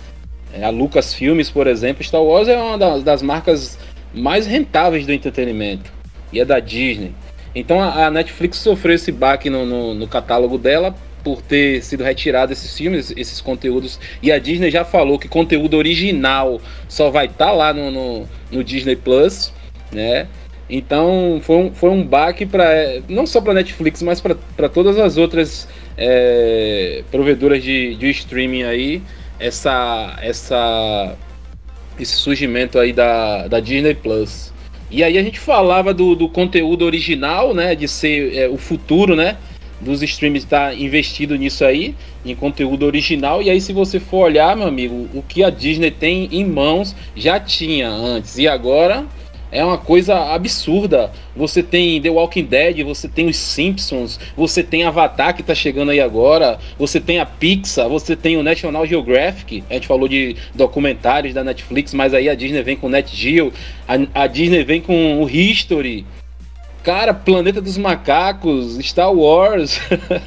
É, a Lucasfilmes, por exemplo, Star Wars é uma das, das marcas mais rentáveis do entretenimento e é da Disney. Então a, a Netflix sofreu esse baque no, no, no catálogo dela por ter sido retirado esses filmes, esses conteúdos. E a Disney já falou que conteúdo original só vai estar tá lá no, no, no, Disney Plus, né? Então foi um, foi um baque para não só para Netflix, mas para todas as outras é, provedoras de, de streaming aí essa essa esse surgimento aí da, da Disney Plus. E aí a gente falava do, do conteúdo original, né? De ser é, o futuro, né? dos streams está investido nisso aí, em conteúdo original. E aí, se você for olhar, meu amigo, o que a Disney tem em mãos já tinha antes. E agora é uma coisa absurda. Você tem The Walking Dead, você tem os Simpsons, você tem Avatar que tá chegando aí agora, você tem a Pixar, você tem o National Geographic. A gente falou de documentários da Netflix, mas aí a Disney vem com o Net Geo, a, a Disney vem com o History. Cara, Planeta dos Macacos, Star Wars.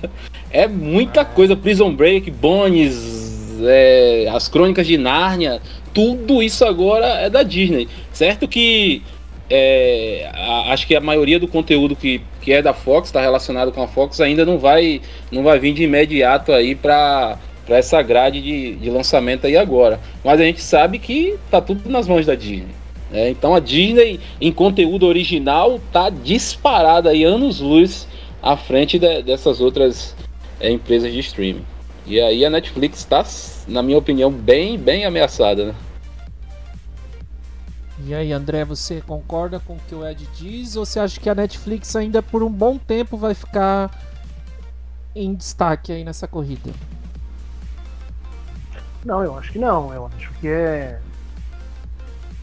é muita coisa. Prison Break, Bones, é, as Crônicas de Nárnia. Tudo isso agora é da Disney. Certo que é, a, acho que a maioria do conteúdo que, que é da Fox, está relacionado com a Fox, ainda não vai, não vai vir de imediato aí para essa grade de, de lançamento aí agora. Mas a gente sabe que tá tudo nas mãos da Disney. É, então a Disney, em conteúdo original, tá disparada aí anos luz à frente de, dessas outras é, empresas de streaming. E aí a Netflix está, na minha opinião, bem, bem ameaçada, né? E aí, André, você concorda com o que o Ed diz ou você acha que a Netflix ainda por um bom tempo vai ficar em destaque aí nessa corrida? Não, eu acho que não. Eu acho que é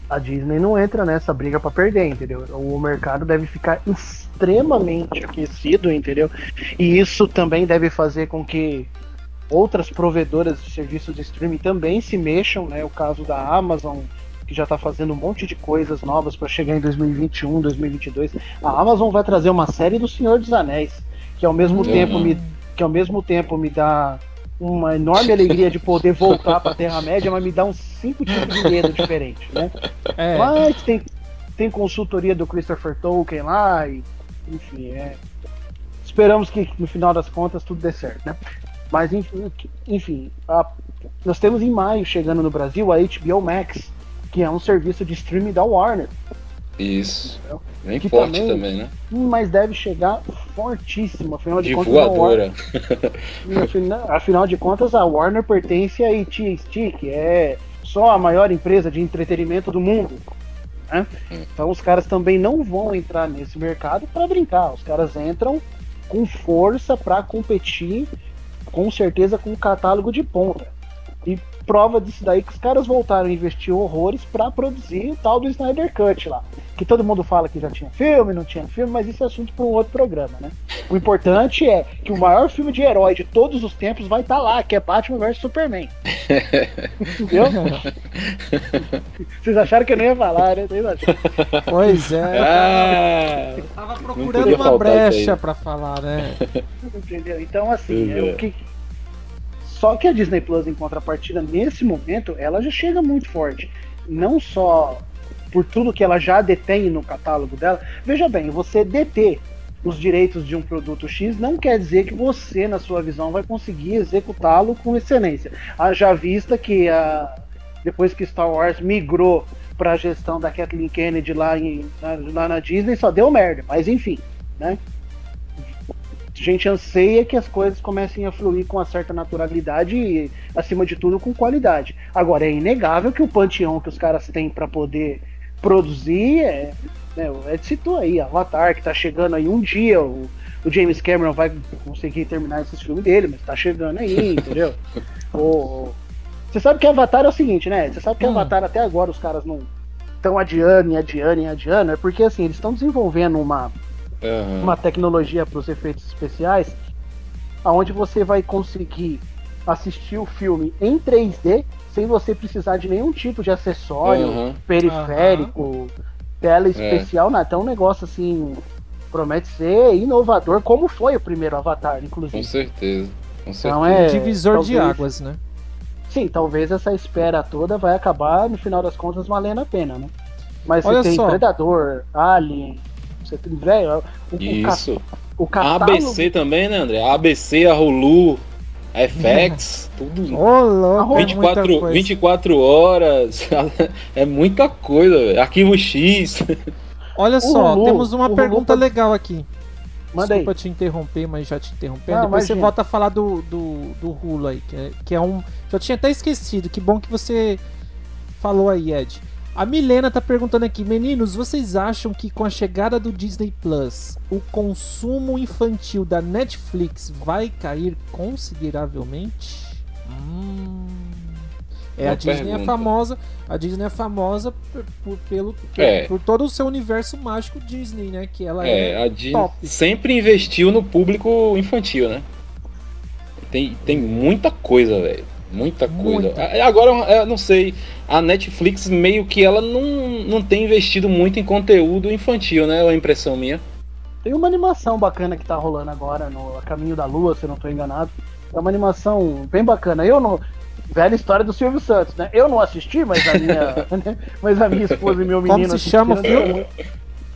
a Disney não entra nessa briga para perder, entendeu? O mercado deve ficar extremamente aquecido, entendeu? E isso também deve fazer com que outras provedoras de serviços de streaming também se mexam, né? O caso da Amazon, que já está fazendo um monte de coisas novas para chegar em 2021, 2022. A Amazon vai trazer uma série do Senhor dos Anéis, que ao mesmo uhum. tempo me que ao mesmo tempo me dá uma enorme alegria de poder voltar para a Terra-média, mas me dá uns cinco tipos de medo diferentes, né? É. Mas tem, tem consultoria do Christopher Tolkien lá, e, enfim, é, esperamos que no final das contas tudo dê certo, né? Mas enfim, enfim a, nós temos em maio chegando no Brasil a HBO Max, que é um serviço de streaming da Warner. Isso. Bem que forte também, também, né? Mas deve chegar fortíssimo. Afinal de de contas, voadora. Warner, afinal de contas, a Warner pertence a AT&T, que é só a maior empresa de entretenimento do mundo. Né? Hum. Então os caras também não vão entrar nesse mercado para brincar. Os caras entram com força para competir, com certeza com um catálogo de ponta. E prova disso daí que os caras voltaram a investir horrores para produzir o tal do Snyder Cut lá. Que todo mundo fala que já tinha filme, não tinha filme, mas isso é assunto para um outro programa, né? O importante é que o maior filme de herói de todos os tempos vai estar tá lá, que é Batman vs Superman. Entendeu? Vocês acharam que eu não ia falar, né? Pois é. Ah, eu tava procurando uma brecha para falar, né? Entendeu? Então, assim, é o que só que a Disney Plus, em contrapartida, nesse momento, ela já chega muito forte. Não só por tudo que ela já detém no catálogo dela. Veja bem, você deter os direitos de um produto X, não quer dizer que você, na sua visão, vai conseguir executá-lo com excelência. Haja vista que a, depois que Star Wars migrou para a gestão da Kathleen Kennedy lá, em, lá na Disney, só deu merda. Mas enfim, né? A gente anseia que as coisas comecem a fluir com uma certa naturalidade e, acima de tudo, com qualidade. Agora, é inegável que o panteão que os caras têm para poder produzir é. Né, o Ed citou aí, Avatar, que tá chegando aí um dia. O, o James Cameron vai conseguir terminar esses filmes dele, mas tá chegando aí, entendeu? o, você sabe que Avatar é o seguinte, né? Você sabe que hum. Avatar até agora os caras não estão adiando e adiando e adiando, é porque assim, eles estão desenvolvendo uma, uhum. uma tecnologia para os efeitos especiais, aonde você vai conseguir assistir o filme em 3D sem você precisar de nenhum tipo de acessório, uhum. periférico, uhum. tela é. especial, é. nada. Então um negócio assim promete ser inovador, como foi o primeiro Avatar, inclusive. Com certeza. Com certeza. Então é divisor talvez, de águas, né? Sim, talvez essa espera toda vai acabar no final das contas valendo a pena, né? Mas Olha você tem só. Predador, Alien, você tem velho, o, Isso. O, o catálogo... A ABC também, né, André? A ABC, a Hulu, a FX, tudo. Ô, louco, 24, é 24 horas. é muita coisa, velho. Arquivo X. Olha só, Hulu, temos uma pergunta legal aqui. Manda Desculpa aí. te interromper, mas já te interrompendo. Não, Depois imagina. você volta a falar do, do, do Hulu aí, que é, que é um. Já tinha até esquecido. Que bom que você falou aí, Ed. A Milena tá perguntando aqui, meninos, vocês acham que com a chegada do Disney Plus, o consumo infantil da Netflix vai cair consideravelmente? Hum. É, a Disney é pergunta. é famosa, a Disney é famosa por, por pelo é. por todo o seu universo mágico Disney, né? Que ela é, é a Disney top. sempre investiu no público infantil, né? Tem, tem muita coisa, velho. Muita coisa. Muita. Agora, eu não sei, a Netflix meio que ela não, não tem investido muito em conteúdo infantil, né? É uma impressão minha. Tem uma animação bacana que tá rolando agora no Caminho da Lua, se eu não tô enganado. É uma animação bem bacana. Eu não. Velha história do Silvio Santos, né? Eu não assisti, mas a minha, né? mas a minha esposa e meu menino. Como se chama o filme?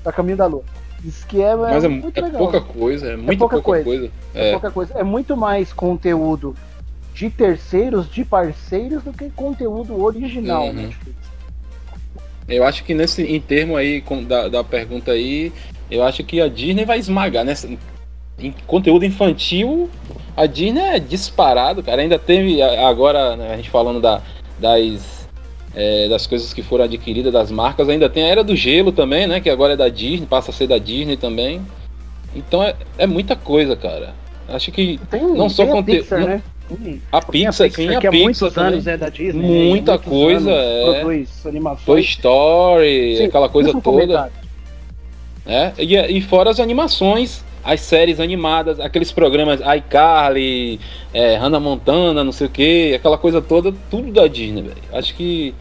A Caminho da Lua. Diz que é, mas é, muito é legal. pouca coisa, é, é muito pouca, pouca coisa. coisa. É. é pouca coisa. É muito mais conteúdo de terceiros, de parceiros, do que conteúdo original uhum. Netflix. Eu acho que nesse em termo aí da, da pergunta aí, eu acho que a Disney vai esmagar nessa em conteúdo infantil. A Disney é disparado, cara. Ainda teve agora né, a gente falando da, das é, das coisas que foram adquiridas das marcas, ainda tem a Era do Gelo também, né? Que agora é da Disney, passa a ser da Disney também. Então é, é muita coisa, cara. Acho que tem, não só conteúdo. Né? A Pixar, sim, a Pixar também. anos é da Disney. Muita né? coisa, é. Produz animações. Toy Story, sim, aquela coisa toda. É, e, e fora as animações, as séries animadas, aqueles programas iCarly, é, Hannah Montana, não sei o que, aquela coisa toda, tudo da Disney, velho. Acho que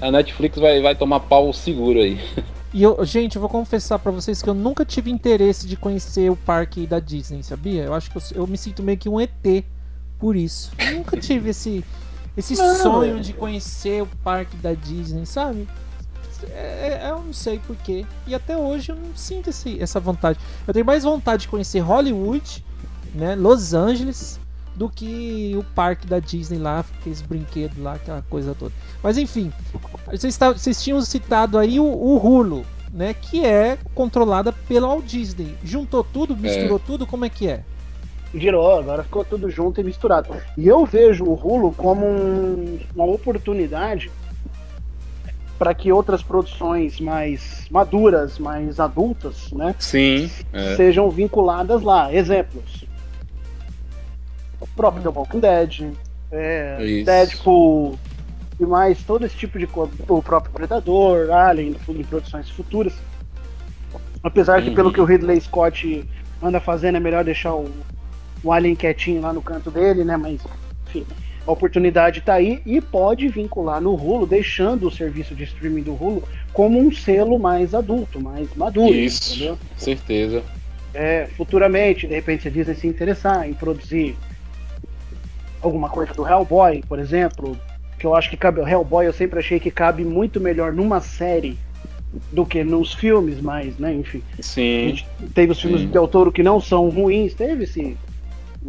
a Netflix vai, vai tomar pau seguro aí. E eu, gente, eu vou confessar para vocês que eu nunca tive interesse de conhecer o parque da Disney, sabia? Eu acho que eu, eu me sinto meio que um ET por isso. Nunca tive esse, esse sonho de conhecer o parque da Disney, sabe? É, é, eu não sei porquê. E até hoje eu não sinto esse, essa vontade. Eu tenho mais vontade de conhecer Hollywood, né, Los Angeles, do que o parque da Disney lá, aqueles brinquedos lá, aquela coisa toda. Mas enfim, vocês, vocês tinham citado aí o, o Hulu, né, que é controlada pela Walt Disney. Juntou tudo, misturou é. tudo, como é que é? Virou, agora ficou tudo junto e misturado. E eu vejo o Hulu como um, uma oportunidade para que outras produções mais maduras, mais adultas, né? Sim. É. Sejam vinculadas lá. Exemplos. O próprio The Walking Dead, é, Deadpool e mais todo esse tipo de coisa. O próprio Predador, Alien, em produções futuras. Apesar uhum. que pelo que o Ridley Scott anda fazendo é melhor deixar o o Alien quietinho lá no canto dele, né? Mas, enfim, a oportunidade está aí e pode vincular no Hulu, deixando o serviço de streaming do Hulu como um selo mais adulto, mais maduro. Isso, entendeu? certeza. É, futuramente, de repente, a Disney se interessar em produzir alguma coisa do Hellboy, por exemplo, que eu acho que cabe. O Hellboy eu sempre achei que cabe muito melhor numa série do que nos filmes, mas, né, enfim. Sim. teve os filmes Sim. do Del Toro que não são ruins, teve esse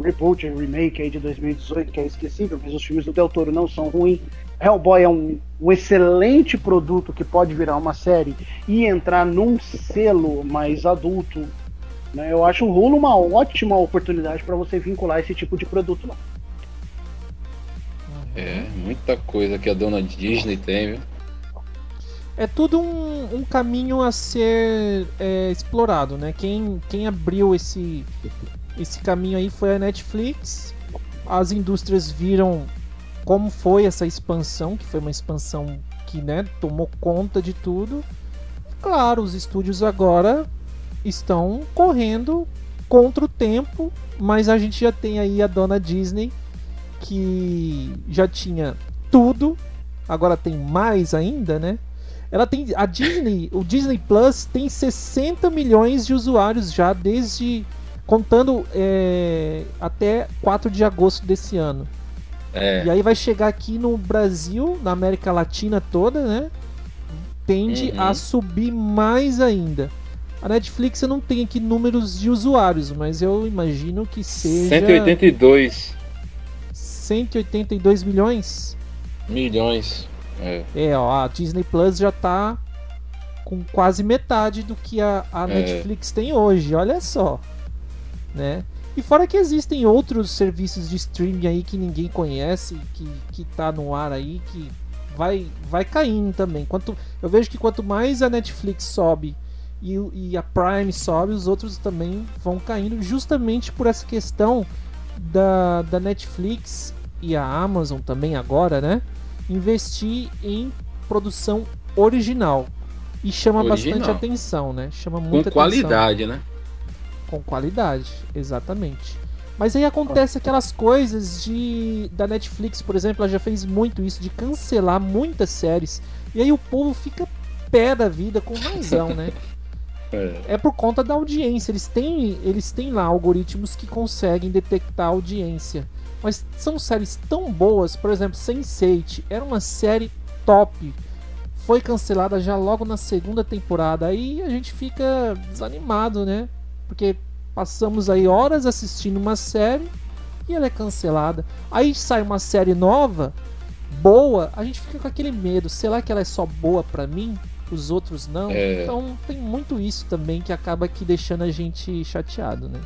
reboot, remake aí de 2018 que é esquecível, mas os filmes do Del Toro não são ruins. Hellboy é um, um excelente produto que pode virar uma série e entrar num selo mais adulto. Né? Eu acho o Hulu uma ótima oportunidade para você vincular esse tipo de produto lá. É, muita coisa que a dona Disney tem, viu? É tudo um, um caminho a ser é, explorado, né? Quem, quem abriu esse, esse caminho aí foi a Netflix. As indústrias viram como foi essa expansão, que foi uma expansão que né, tomou conta de tudo. Claro, os estúdios agora estão correndo contra o tempo, mas a gente já tem aí a dona Disney que já tinha tudo, agora tem mais ainda, né? Ela tem a Disney, o Disney Plus tem 60 milhões de usuários já desde contando é, até 4 de agosto desse ano. É. E aí vai chegar aqui no Brasil, na América Latina toda, né? Tende Uhum. a subir mais ainda. A Netflix eu não tem aqui números de usuários, mas eu imagino que seja 182 182 milhões. milhões. É. É, ó, a Disney Plus já tá com quase metade do que a, a É. Netflix tem hoje, olha só. Né? E fora que existem outros serviços de streaming aí que ninguém conhece, que, que tá no ar aí, que vai, vai caindo também. Quanto, eu vejo que quanto mais a Netflix sobe e, e a Prime sobe, os outros também vão caindo, justamente por essa questão da, da Netflix e a Amazon também agora, né? Investir em produção original. E chama Original. bastante atenção, né? Chama Com muita atenção. qualidade, né? Com qualidade, exatamente. Mas aí acontece aquelas coisas de da Netflix, por exemplo, ela já fez muito isso de cancelar muitas séries. E aí o povo fica pé da vida com razão, né? É. É por conta da audiência. Eles têm, eles têm lá algoritmos que conseguem detectar a audiência. Mas são séries tão boas, por exemplo, Sense8 era uma série top. Foi cancelada já logo na segunda temporada. Aí a gente fica desanimado, né? Porque passamos aí horas assistindo uma série e ela é cancelada. Aí sai uma série nova, boa, a gente fica com aquele medo. Será que ela é só boa pra mim? Os outros não? É. Então tem muito isso também que acaba aqui deixando a gente chateado, né?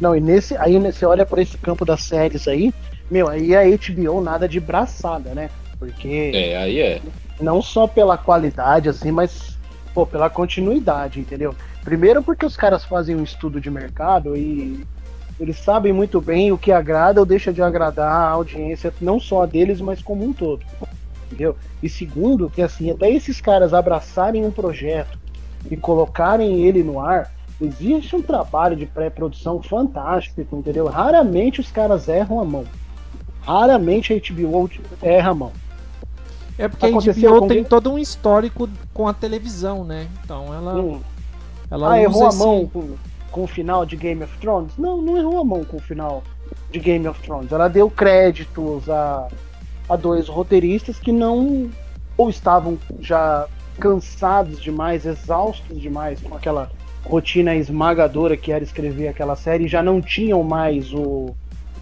Não, e nesse aí você olha por esse campo das séries aí, meu, aí a HBO nada de braçada, né? Porque É, aí é. não só pela qualidade, assim, mas pô, pela continuidade, entendeu? Primeiro porque os caras fazem um estudo de mercado e eles sabem muito bem o que agrada ou deixa de agradar a audiência, não só a deles, mas como um todo. Entendeu? E segundo, que assim, até esses caras abraçarem um projeto e colocarem ele no ar, existe um trabalho de pré-produção fantástico, entendeu? Raramente os caras erram a mão. Raramente a HBO erra a mão. É porque a Aconteceu HBO com- tem todo um histórico com a televisão, né? Então ela, Hum. Ela ah, errou a esse- mão com, com o final de Game of Thrones? Não, não errou a mão com o final de Game of Thrones. Ela deu créditos a, a dois roteiristas que não ou estavam já cansados demais, exaustos demais com aquela rotina esmagadora que era escrever aquela série e já não tinham mais o,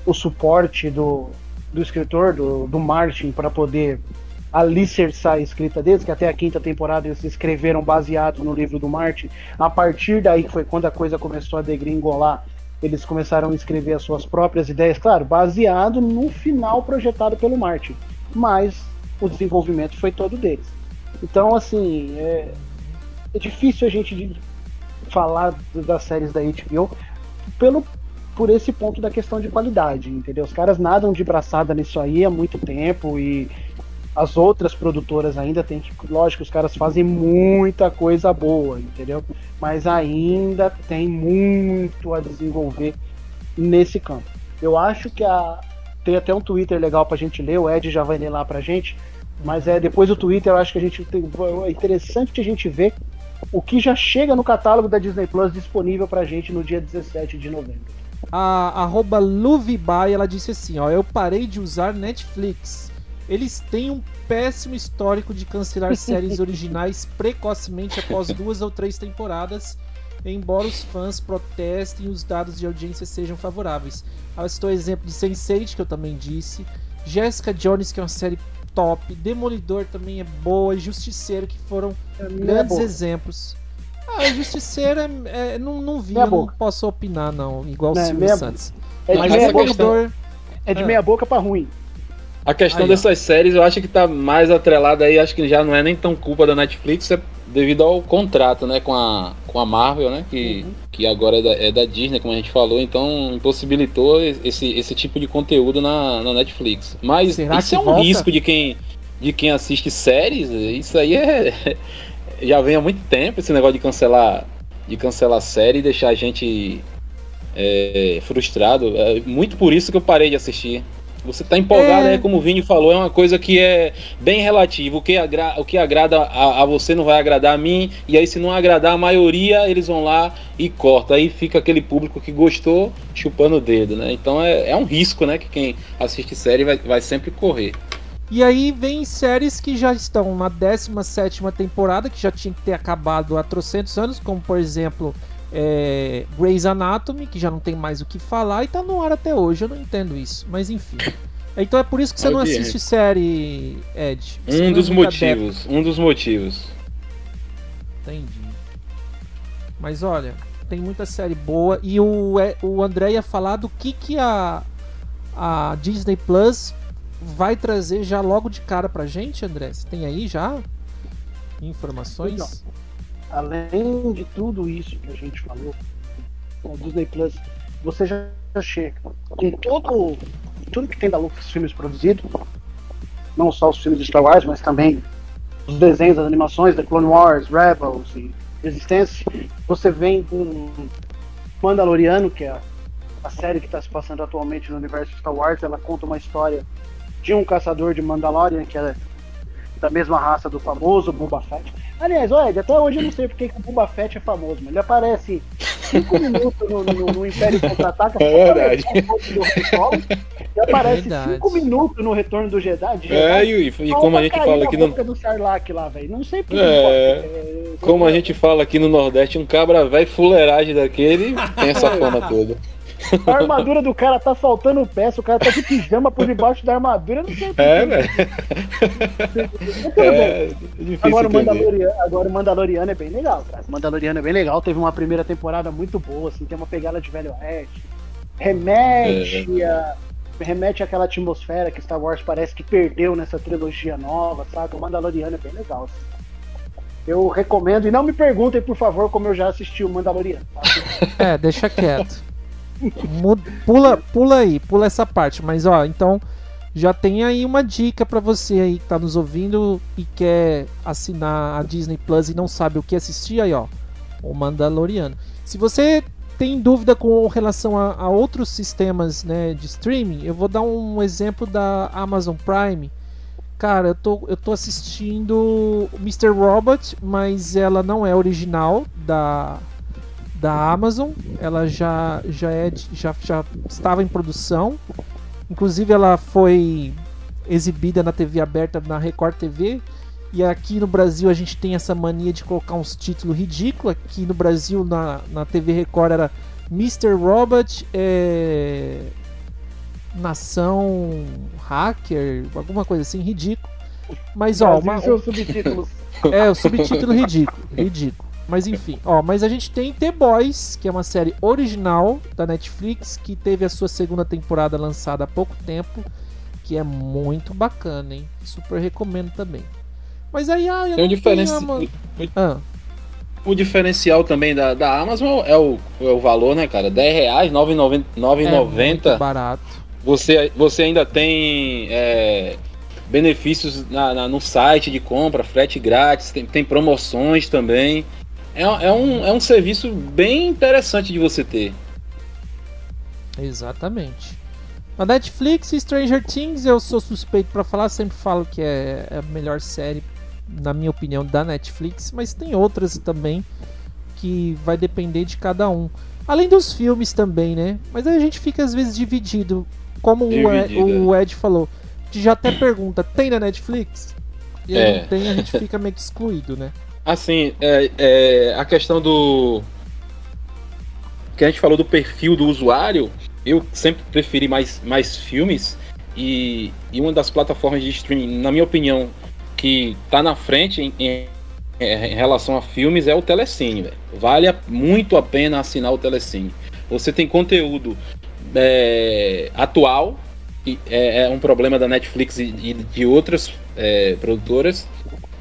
o suporte do, do escritor, do, do Martin, para poder alicerçar a escrita deles, que até a quinta temporada eles escreveram baseado no livro do Martin. A partir daí que foi quando a coisa começou a degringolar, eles começaram a escrever as suas próprias ideias, claro, baseado no final projetado pelo Martin, mas o desenvolvimento foi todo deles. Então, assim, é, é difícil a gente falar das séries da HBO pelo por esse ponto da questão de qualidade, entendeu? Os caras nadam de braçada nisso aí há muito tempo e as outras produtoras ainda tem que, lógico, os caras fazem muita coisa boa, entendeu? Mas ainda tem muito a desenvolver nesse campo. Eu acho que a tem até um Twitter legal pra gente ler, o Ed já vai ler lá pra gente, mas é depois do Twitter eu acho que a gente tem, é interessante a gente ver o que já chega no catálogo da Disney Plus disponível pra gente no dia 17 de novembro. A arroba Luvibai, ela disse assim, ó, eu parei de usar Netflix. Eles têm um péssimo histórico de cancelar séries originais precocemente após duas ou três temporadas, embora os fãs protestem e os dados de audiência sejam favoráveis. Eu estou exemplo de Sense8, que eu também disse, Jessica Jones, que é uma série top, Demolidor também é boa, e Justiceiro, que foram grandes boa. exemplos. Ah, Justiceiro é, é- não, não vi, não boca. posso opinar, não, igual o é Silvio Santos. É de Mas meia boca, é de Ah. meia boca pra ruim. A questão Aí, ó. dessas séries eu acho que tá mais atrelada aí, acho que já não é nem tão culpa da Netflix, é devido ao contrato, né, com a, com a Marvel, né, que, Uhum. que agora é da, é da Disney, como a gente falou, então impossibilitou esse, esse tipo de conteúdo na, na Netflix. Mas Será isso é um volta? risco de quem, de quem assiste séries, isso aí é já vem há muito tempo esse negócio de cancelar de cancelar série e deixar a gente é, frustrado. É muito por isso que eu parei de assistir. Você tá empolgado, É. é como o Vini falou, é uma coisa que é bem relativo. O que, agra o que agrada a, a você não vai agradar a mim, e aí se não agradar a maioria, eles vão lá e cortam. Aí fica aquele público que gostou chupando o dedo, né? Então é, é um risco, né? Que quem assiste série vai, vai sempre correr. E aí vem séries que já estão na 17 temporada, que já tinha que ter acabado há trocentos anos, como por exemplo é, Grey's Anatomy, que já não tem mais o que falar e tá no ar até hoje. Eu não entendo isso, mas enfim. Então é por isso que você não assiste série, Ed. Você não Um é dos adepto. motivos, um dos motivos. Entendi. Mas olha, tem muita série boa e o, é- o André ia falar do que, que a, a Disney Plus vai trazer já logo de cara pra gente, André? Você tem aí já informações? Além de tudo isso que a gente falou, o Disney Plus, você já chega com todo, tudo que tem da Lucasfilmes produzido, não só os filmes de Star Wars, mas também os desenhos, as animações da Clone Wars, Rebels e Resistance. Você vem com Mandaloriano, que é a série que está se passando atualmente no universo Star Wars. Ela conta uma história de um caçador de Mandalorian, que é da mesma raça do famoso Boba Fett. Aliás, olha, até hoje eu não sei porque que o Boba Fett é famoso, mas ele aparece 5 minutos no, no, no Império Contra-Ataca. É verdade. Solo, E aparece Verdade. 5 minutos no Retorno do Jedi. de É, Jedi, e, e só como a gente fala aqui no, do Sarlacc lá, velho. Não sei por É, que. como a gente fala aqui no Nordeste, um cabra velho fuleiragem daquele tem essa fama toda. A armadura do cara tá faltando peça, o cara tá de pijama por debaixo da armadura, eu não sei por É, quê. velho. É Agora o. Mandaloriano, agora o Mandaloriano é bem legal, cara. O Mandaloriano é bem legal, teve uma primeira temporada muito boa, assim, tem uma pegada de Velho Oeste. Remete É. a. Remete àquela atmosfera que Star Wars parece que perdeu nessa trilogia nova, sabe? O Mandaloriano é bem legal. assim. Eu recomendo, e não me perguntem, por favor, como eu já assisti o Mandaloriano. tá? É, deixa quieto. Pula, pula aí, pula essa parte. Mas ó, então já tem aí uma dica pra você aí que tá nos ouvindo e quer assinar a Disney Plus e não sabe o que assistir aí, ó. O Mandaloriano. Se você tem dúvida com relação a, a outros sistemas né, de streaming, eu vou dar um exemplo da Amazon Prime. Cara, eu tô, eu tô assistindo Mr. Robot, mas ela não é original da, da Amazon. Ela já, já, é, já, já estava em produção. Inclusive, ela foi exibida na TV aberta na Record TV. E aqui no Brasil a gente tem essa mania de colocar uns títulos ridículos. Aqui no Brasil, na, na TV Record, era Mr. Robot, é, Nação Hacker, alguma coisa assim, ridículo. Mas ó, uma, é, o subtítulo ridículo. Ridículo. Mas enfim, ó, mas a gente tem The Boys, que é uma série original da Netflix, que teve a sua segunda temporada lançada há pouco tempo, que é muito bacana, hein? Super recomendo também. Mas aí, ah, eu Tem um não diferença. tenho Ah, O diferencial também da, da Amazon é o, é o valor, né, cara? 10 reais, 9,90. é muito 9,90. barato. Você, você ainda tem é, benefícios na, na- no site de compra, frete grátis, tem, tem promoções também. É, é, um, é um serviço bem interessante de você ter. Exatamente. A Netflix e Stranger Things eu sou suspeito pra falar, sempre falo que é é a melhor série, na minha opinião, da Netflix, mas tem outras também que vai depender de cada um. Além dos filmes também, né? Mas aí a gente fica às vezes dividido, como o Ed, o Ed falou. gente já até pergunta, tem na Netflix? E aí É. não tem, a gente fica meio que excluído, né? Assim, é, é, a questão do. Que a gente falou do perfil do usuário, eu sempre preferi mais, mais filmes. E, e uma das plataformas de streaming, na minha opinião, que tá na frente em, em- em relação a filmes é o Telecine, velho. Vale muito a pena assinar o Telecine. Você tem conteúdo é, atual, é, é um problema da Netflix e, e de outras é, produtoras.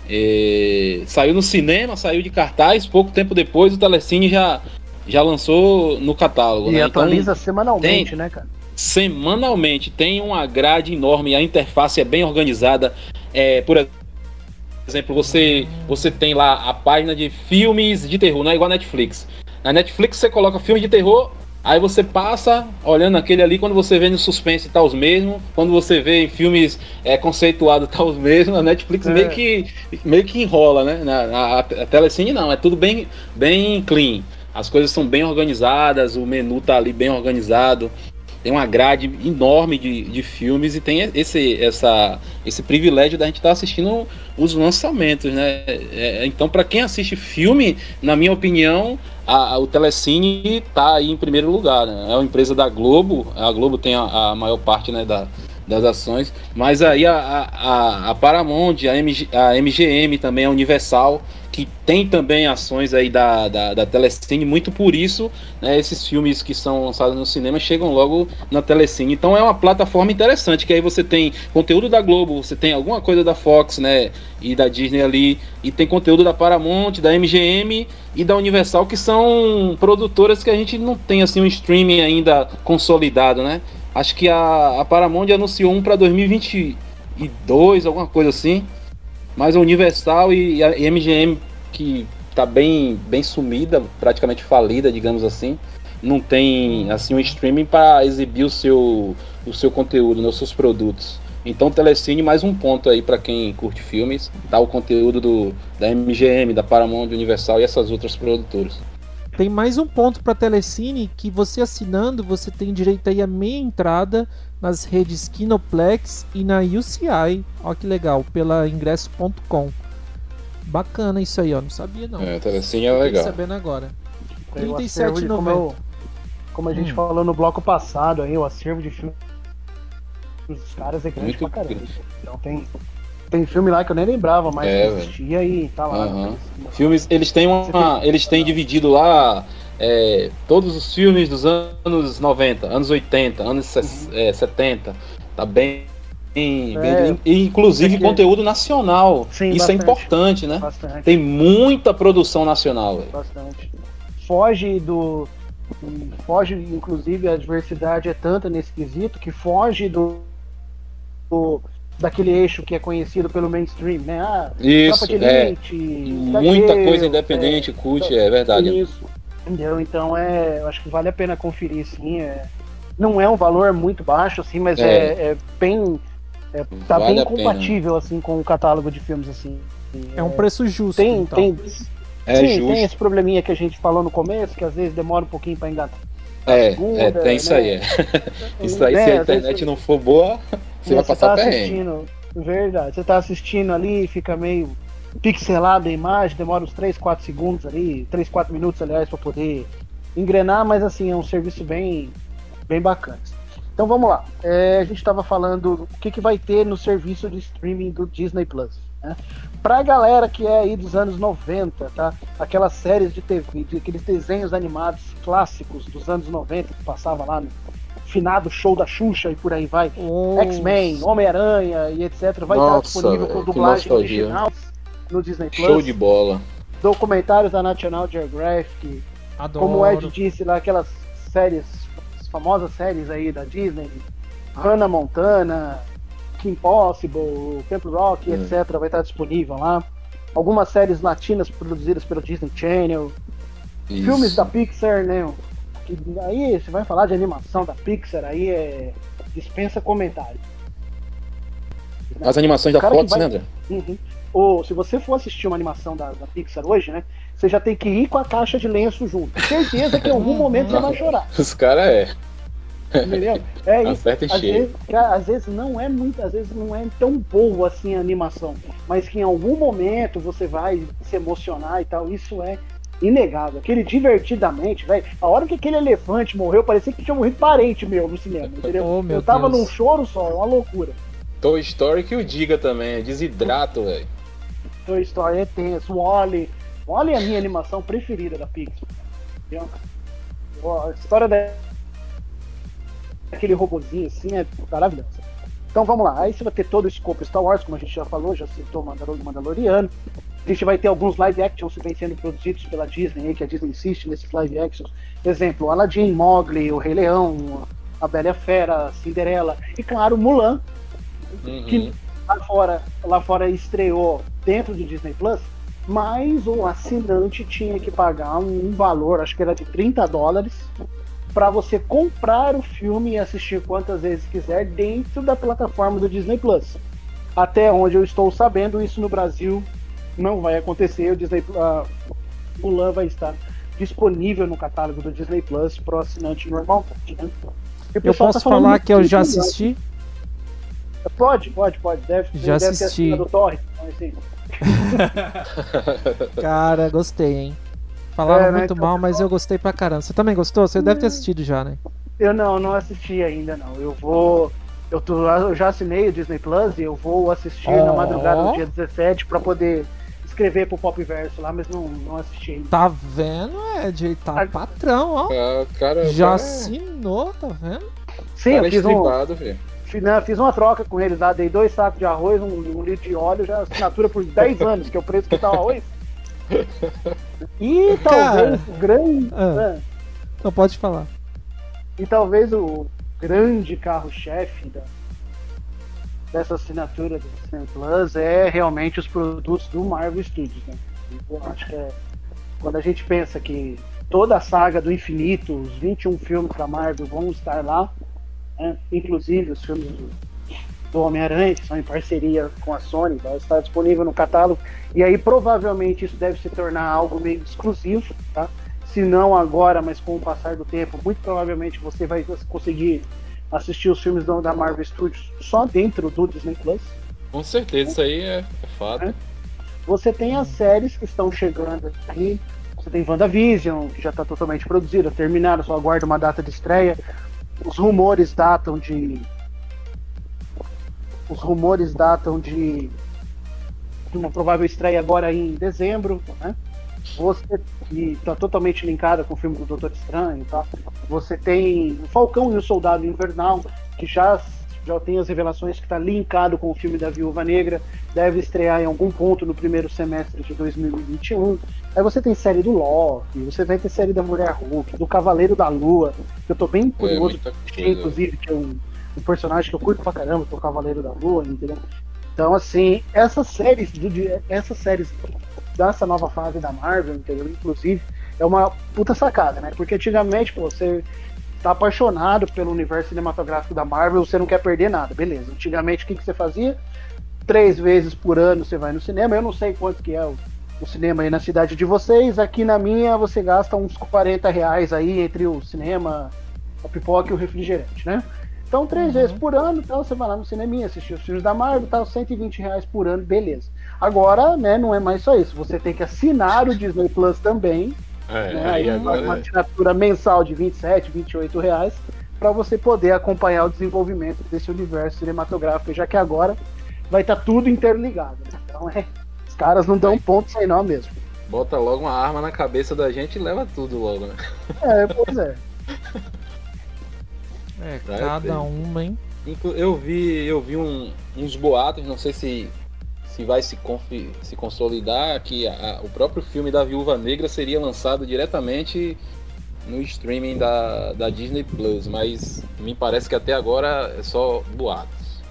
É, saiu no cinema, saiu de cartaz, pouco tempo depois o Telecine já, já lançou no catálogo. E né? atualiza Então, semanalmente, tem- né, cara? semanalmente tem uma grade enorme, a interface é bem organizada. É, por exemplo, você, você tem lá a página de filmes de terror, não é igual a Netflix. Na Netflix você coloca filme de terror, aí você passa olhando aquele ali, quando você vê no suspense tá os mesmos, quando você vê em filmes é, conceituados tá os mesmos, a Netflix É. meio, que, meio que enrola, né? Na, na- a Telecine não, é tudo bem, bem clean. As coisas são bem organizadas, o menu tá ali bem organizado tem uma grade enorme de, de filmes e tem esse, essa, esse privilégio da gente estar assistindo os lançamentos, né? É, então, para quem assiste filme, na minha opinião, a- a- o Telecine está aí em primeiro lugar. Né? É uma empresa da Globo, a Globo tem a, a maior parte né, da, das ações, mas aí a- a Paramount, a, MG, a MGM também, a Universal, que tem também ações aí da, da, da Telecine, muito por isso, né, esses filmes que são lançados no cinema chegam logo na Telecine. Então é uma plataforma interessante, que aí você tem conteúdo da Globo, você tem alguma coisa da Fox, né, e da Disney ali, e tem conteúdo da Paramount, da MGM e da Universal, que são produtoras que a gente não tem assim um streaming ainda consolidado, né? Acho que a, a Paramount anunciou um para 2022, alguma coisa assim. Mas a Universal e a MGM, que tá bem, bem sumida, praticamente falida, digamos assim, não tem assim um streaming para exibir o seu, o seu conteúdo, né, os seus produtos. Então, Telecine, mais um ponto aí para quem curte filmes, tá o conteúdo do, da MGM, da Paramount, Universal e essas outras produtoras. Tem mais um ponto para Telecine que você assinando, você tem direito aí a meia entrada nas redes Kinoplex e na UCI. Ó que legal, pela ingresso.com. Bacana isso aí, ó, não sabia não. É, Telecine é Fiquei legal. sabendo agora. Aí o acervo de- Como, 37,90. eu- como a gente Hum. falou no bloco passado, aí, o acervo de filme dos caras é grande Muito pra caramba. Então tem, tem filme lá que eu nem lembrava mais É, existia e tá lá. Aham. Filmes, eles têm uma, eles têm dividido lá é, todos os filmes dos anos 90, anos 80, anos ses- é, 70. Tá bem, bem, É, bem- inclusive conteúdo nacional. Sim, Isso bastante. é importante, né? Bastante. Tem muita produção nacional. Bastante. Foge do. Foge, inclusive, a diversidade é tanta nesse quesito que foge do. do- daquele eixo que é conhecido pelo mainstream, né? Ah, Isso, de é. Elite, Muita coisa Deus, independente, é, cult, é verdade. Isso. Entendeu? Então é. Eu acho que vale a pena conferir, sim. É, não é um valor muito baixo, assim, mas é, É. é bem. é, tá Vale bem pena. compatível assim com o catálogo de filmes, assim. É um preço justo. Tem, então. tem, É sim, justo. tem esse probleminha que a gente falou no começo, que às vezes demora um pouquinho pra engatar. É, segunda, é, tem isso né? aí. É. Isso aí, É, se a internet não for boa, você vai passar tá perrengue. verdade, você tá assistindo ali, fica meio pixelado a imagem, demora uns 3, 4 segundos ali, 3, 4 minutos, aliás, pra poder engrenar, mas assim, é um serviço bem, bem bacana. Então vamos lá. É, a gente estava falando o que, que vai ter no serviço de streaming do Disney Plus. Né? Pra galera que é aí dos anos 90, tá? Aquelas séries de TV, de, aqueles desenhos animados clássicos dos anos 90 que passava lá no finado show da Xuxa e por aí vai. X-Men, Homem-Aranha e etc. Vai Nossa, estar disponível com dublagem original no Disney Plus. Show de bola. Documentários da National Geographic. Adoro. Como o Ed disse lá, aquelas séries, as famosas séries aí da Disney, Hannah Montana, Kim Possible, Camp Rock, Hum. etc. Vai estar disponível lá. Algumas séries latinas produzidas pelo Disney Channel. Isso. Filmes da Pixar, né? Que aí você vai falar de animação da Pixar, aí é. dispensa comentário. As animações da Fox, vai- né, André? Uhum. Ou se você for assistir uma animação da, da Pixar hoje, né? Você já tem que ir com a caixa de lenço junto. Certeza que em algum momento você vai chorar. Os caras é. Entendeu? É isso. Às vezes, às vezes não é muito, às vezes não é tão boa assim a animação, mas que em algum momento você vai se emocionar e tal, isso é inegável. Aquele divertidamente, velho. A hora que aquele elefante morreu, parecia que tinha morrido parente meu no cinema, entendeu? Oh, meu Eu tava Deus. num choro só, uma loucura. Toy Story que o diga também, é desidrato, velho. Toy Story é tenso, Wally. Wally é a minha animação preferida da Pixar. Entendeu? A história da- daquele robozinho assim é maravilhosa. Então vamos lá, aí você vai ter todo o escopo Star Wars, como a gente já falou, já citou o Mandalor- Mandaloriano. A gente vai ter alguns live actions que vêm sendo produzidos pela Disney, que a Disney insiste nesses live actions. Exemplo, Aladdin, Mowgli, O Rei Leão, A Bela e a Fera, Cinderela e claro, Mulan, que lá fora, lá fora estreou dentro do Disney Plus, mas o assinante tinha que pagar um valor, acho que era de 30 dólares, para você comprar o filme e assistir quantas vezes quiser dentro da plataforma do Disney Plus. Até onde eu estou sabendo, isso no Brasil não vai acontecer. O Disney uh, Mulan vai estar disponível no catálogo do Disney Plus para o assinante normalmente. Né? Eu pessoal posso tá falar que eu já assisti? Pode, pode, pode. Deve, Já deve assisti. ter assinado o Torre. então, assim. Cara, gostei, hein? Falaram É, né, muito então- mal, mas eu gostei pra caramba. Você também gostou? Você deve ter assistido já, né? Eu não, não assisti ainda não. Eu vou. Eu, tô, eu já assinei o Disney Plus e eu vou assistir na Ó. madrugada do dia 17 pra poder escrever pro Pop Verso lá, mas não, não assisti ainda. Tá vendo, Ed? Tá patrão, ó. Ah, cara, Já cara, assinou, tá vendo? Sim, cara eu fiz, um, estribado, velho. fiz, né, fiz uma troca com eles lá, dei dois sacos de arroz, um, um litro de óleo, já assinatura por 10 anos, que é o preço que tá o arroz. E talvez o grande. Ah. é, Não pode falar. E talvez o grande carro-chefe da- dessa assinatura do Disney Plus é realmente os produtos do Marvel Studios. Né? Eu acho que é, quando a gente pensa que toda a saga do infinito, os 21 filmes da Marvel vão estar lá, né? inclusive os filmes do, do Homem-Aranha, que são em parceria com a Sony, vai estar disponível no catálogo. E aí provavelmente isso deve se tornar algo meio exclusivo, tá? Se não agora, mas com o passar do tempo, muito provavelmente você vai conseguir assistir os filmes da Marvel Studios só dentro do Disney Plus. Com certeza, isso aí é, é fato. Você tem as séries que estão chegando aqui. Você tem WandaVision, que já está totalmente produzida, terminaram, só aguarda uma data de estreia. Os rumores datam de. Os rumores datam de de uma provável estreia agora em dezembro, né? Você que está totalmente linkada com o filme do Doutor Estranho, tá? Você tem o Falcão e o Soldado Invernal, que já já tem as revelações que está linkado com o filme da Viúva Negra, deve estrear em algum ponto no primeiro semestre de 2021. Aí você tem série do Loki, você vai ter série da Mulher Hulk, do Cavaleiro da Lua, que eu tô bem curioso, de assistir, coisa. inclusive, que é um, um personagem que eu curto pra caramba, que é o Cavaleiro da Lua, entendeu? Então, assim, essas séries, do, essas séries dessa nova fase da Marvel, entendeu? Inclusive, é uma puta sacada, né? Porque antigamente, pô, você tá apaixonado pelo universo cinematográfico da Marvel, você não quer perder nada, beleza. Antigamente, o que, que você fazia? Três vezes por ano você vai no cinema, eu não sei quanto que é o, o cinema aí na cidade de vocês, aqui na minha você gasta uns 40 reais aí entre o cinema, a pipoca e o refrigerante, né? Então, três vezes por ano, então, você vai lá no cineminha, assistir os filmes da Marvel, tal, 120 reais por ano, beleza. Agora, né, não é mais só isso, você tem que assinar o Disney Plus também, É, né, aí agora uma é. assinatura mensal de 27, 28 reais, para você poder acompanhar o desenvolvimento desse universo cinematográfico, já que agora vai estar tudo interligado. né? Então, é, os caras não dão ponto sem nó mesmo. Bota logo uma arma na cabeça da gente e leva tudo logo, né? É, pois é. É, cada uma, hein? Eu vi, eu vi um- uns boatos, não sei se, se vai se, se consolidar, que a- o próprio filme da Viúva Negra seria lançado diretamente no streaming da, da Disney Plus, mas me parece que até agora é só boatos.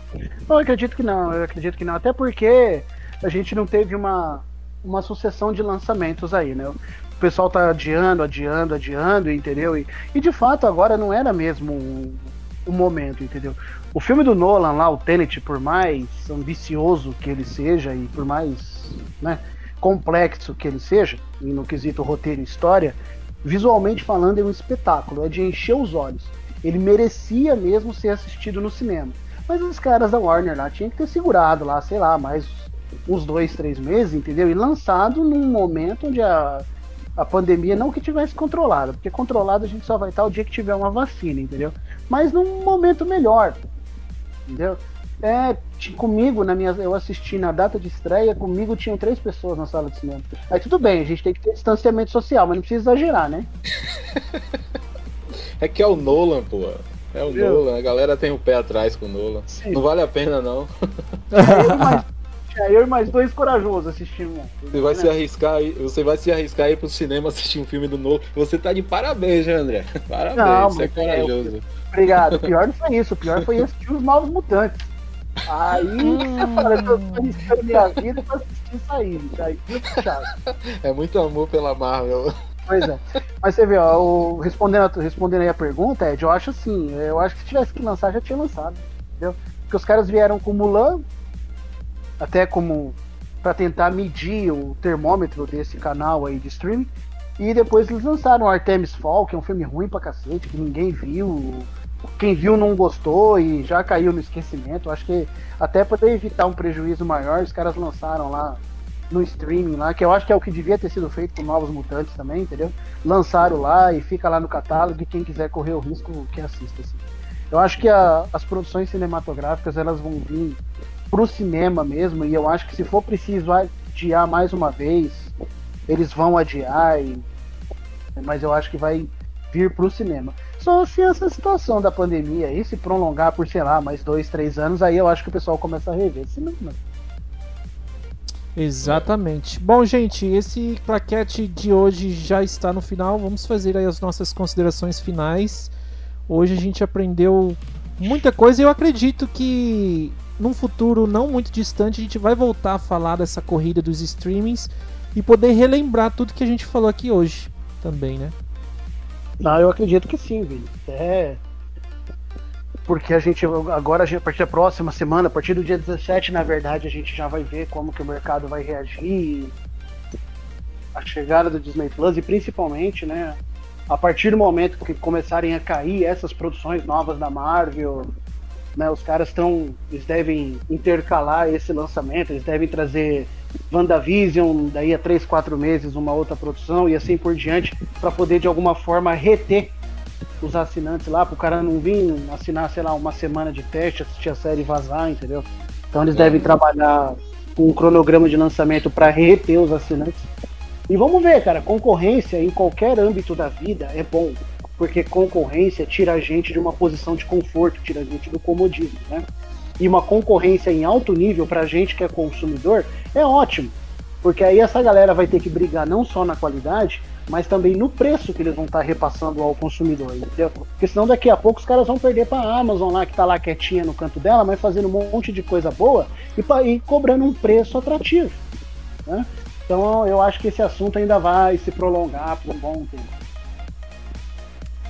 Eu acredito que não, eu acredito que não. Até porque a gente não teve uma, uma sucessão de lançamentos aí, né? O pessoal tá adiando, adiando, adiando, entendeu? E, e de fato agora não era mesmo o, o momento, entendeu? O filme do Nolan lá, o Tenet, por mais ambicioso que ele seja e por mais né, complexo que ele seja, no quesito roteiro e história, visualmente falando é um espetáculo, é de encher os olhos. Ele merecia mesmo ser assistido no cinema. Mas os caras da Warner lá tinham que ter segurado lá, sei lá, mais uns dois, três meses, entendeu? E lançado num momento onde a, a pandemia não que tivesse controlada, porque controlada a gente só vai estar o dia que tiver uma vacina, entendeu? Mas num momento melhor, entendeu? É, comigo, na minha, eu assisti na data de estreia, comigo tinham três pessoas na sala de cinema. Aí tudo bem, a gente tem que ter distanciamento social, mas não precisa exagerar, né? é que é o Nolan, pô. É o Meu. Nolan, a galera tem o pé atrás com o Nolan. Sim. Não vale a pena, não. É, mais, é, eu e mais dois corajosos assistindo. Você vai se arriscar aí, você vai se arriscar aí pro cinema assistir um filme do Nolan. Você tá de parabéns, né, André? Parabéns, não, você é corajoso. obrigado. O pior não foi isso, o pior foi assistir os novos mutantes. Aí você fala, eu tô arriscando minha vida pra assistir isso aí, aí É muito amor pela Marvel. Pois é. Mas você vê, ó, o, respondendo, respondendo aí a pergunta, Ed, eu acho assim, eu acho que se tivesse que lançar, já tinha lançado. Entendeu? Porque os caras vieram com Mulan, até como para tentar medir o termômetro desse canal aí de streaming. E depois eles lançaram Artemis Fall, que é um filme ruim pra cacete, que ninguém viu. Quem viu não gostou e já caiu no esquecimento. Acho que até para evitar um prejuízo maior, os caras lançaram lá no streaming lá, que eu acho que é o que devia ter sido feito com Novos Mutantes também, entendeu? Lançaram lá e fica lá no catálogo e quem quiser correr o risco que assista. Assim. Eu acho que a, as produções cinematográficas elas vão vir pro cinema mesmo, e eu acho que se for preciso adiar mais uma vez, eles vão adiar, e... mas eu acho que vai vir pro cinema. Só se essa situação da pandemia aí se prolongar por, sei lá, mais dois, três anos, aí eu acho que o pessoal começa a rever cinema. Exatamente. Bom, gente, esse plaquete de hoje já está no final. Vamos fazer aí as nossas considerações finais. Hoje a gente aprendeu muita coisa e eu acredito que num futuro não muito distante a gente vai voltar a falar dessa corrida dos streamings e poder relembrar tudo que a gente falou aqui hoje também, né? Não, eu acredito que sim, Vini. É. Porque a gente agora, a partir da próxima semana, a partir do dia 17, na verdade, a gente já vai ver como que o mercado vai reagir. A chegada do Disney Plus e principalmente, né? A partir do momento que começarem a cair essas produções novas da Marvel, né, os caras estão. Eles devem intercalar esse lançamento, eles devem trazer WandaVision, daí a 3, 4 meses, uma outra produção e assim por diante, para poder de alguma forma reter os assinantes lá, para o cara não vir assinar, sei lá, uma semana de teste, assistir a série e vazar, entendeu? Então eles devem trabalhar com um cronograma de lançamento para reter os assinantes. E vamos ver, cara, concorrência em qualquer âmbito da vida é bom, porque concorrência tira a gente de uma posição de conforto, tira a gente do comodismo, né? E uma concorrência em alto nível para a gente que é consumidor é ótimo, porque aí essa galera vai ter que brigar não só na qualidade, mas também no preço que eles vão estar tá repassando ao consumidor, entendeu? Porque senão daqui a pouco os caras vão perder para a Amazon lá, que está lá quietinha no canto dela, mas fazendo um monte de coisa boa e, pra, e cobrando um preço atrativo. Né? Então eu acho que esse assunto ainda vai se prolongar por um bom tempo.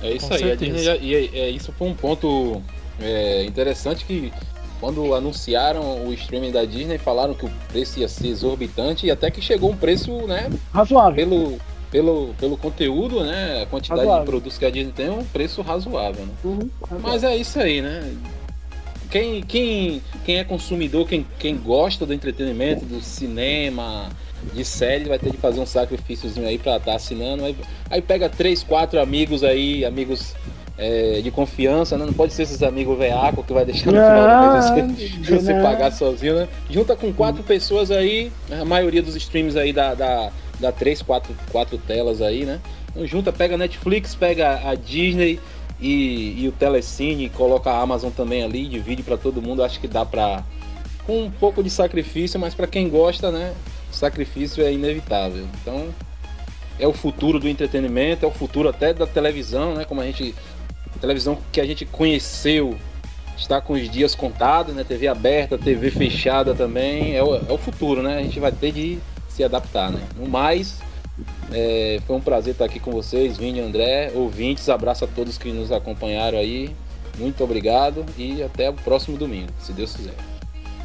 É isso Com aí, a Disney, e é, é, isso foi um ponto é, interessante que quando anunciaram o streaming da Disney, falaram que o preço ia ser exorbitante e até que chegou um preço, né? Razoável. Pelo, pelo, pelo conteúdo, né? A quantidade razoável. de produtos que a Disney tem é um preço razoável, né? Uhum, Mas é isso aí, né? Quem, quem, quem é consumidor, quem, quem gosta do entretenimento, do cinema, de série, vai ter que fazer um sacrifíciozinho aí pra estar tá assinando. Aí, aí pega três, quatro amigos aí, amigos é, de confiança, né? Não pode ser esses amigos veaco que vai deixar no final do mês você, você pagar sozinho, né? Junta com quatro pessoas aí, a maioria dos streams aí da, da dá três, quatro, quatro telas aí, né? Então, junta, pega a Netflix, pega a Disney e, e o Telecine, coloca a Amazon também ali, divide para todo mundo. Acho que dá pra. Com um pouco de sacrifício, mas para quem gosta, né? Sacrifício é inevitável. Então, é o futuro do entretenimento, é o futuro até da televisão, né? Como a gente. A televisão que a gente conheceu está com os dias contados, né? TV aberta, TV fechada também. É o, é o futuro, né? A gente vai ter de se adaptar, né? No mais, é, foi um prazer estar aqui com vocês, Vini André, ouvintes, abraço a todos que nos acompanharam aí. Muito obrigado e até o próximo domingo, se Deus quiser.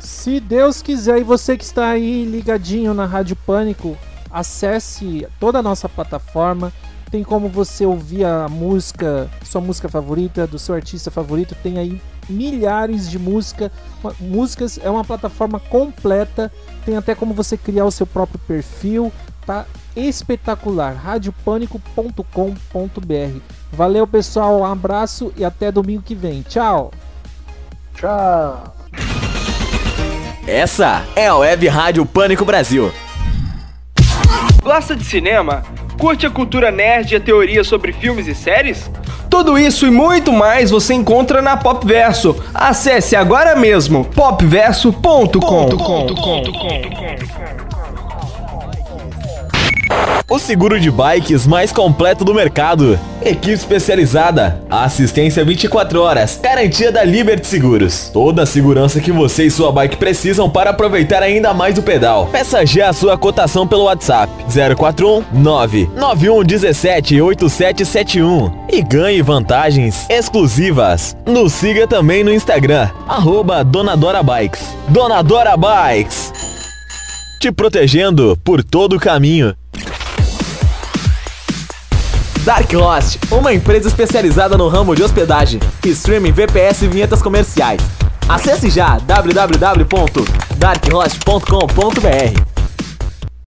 Se Deus quiser e você que está aí ligadinho na Rádio Pânico, acesse toda a nossa plataforma, tem como você ouvir a música, sua música favorita, do seu artista favorito, tem aí milhares de música, músicas, é uma plataforma completa, tem até como você criar o seu próprio perfil, tá espetacular, radiopânico.com.br. Valeu pessoal, um abraço e até domingo que vem. Tchau. Tchau. Essa é a Web Rádio Pânico Brasil. Gosta de cinema? Curte a cultura nerd e a teoria sobre filmes e séries? Tudo isso e muito mais você encontra na Popverso. Acesse agora mesmo popverso.com. O seguro de bikes mais completo do mercado. Equipe especializada, assistência 24 horas, garantia da Liberty Seguros. Toda a segurança que você e sua bike precisam para aproveitar ainda mais o pedal. Peça já a sua cotação pelo WhatsApp 041 991 17 8771 e ganhe vantagens exclusivas. Nos siga também no Instagram, arroba Donadora Bikes. Donadora Bikes. Te protegendo por todo o caminho. Dark Host, uma empresa especializada no ramo de hospedagem, streaming, VPS e vinhetas comerciais. Acesse já www.darkhost.com.br.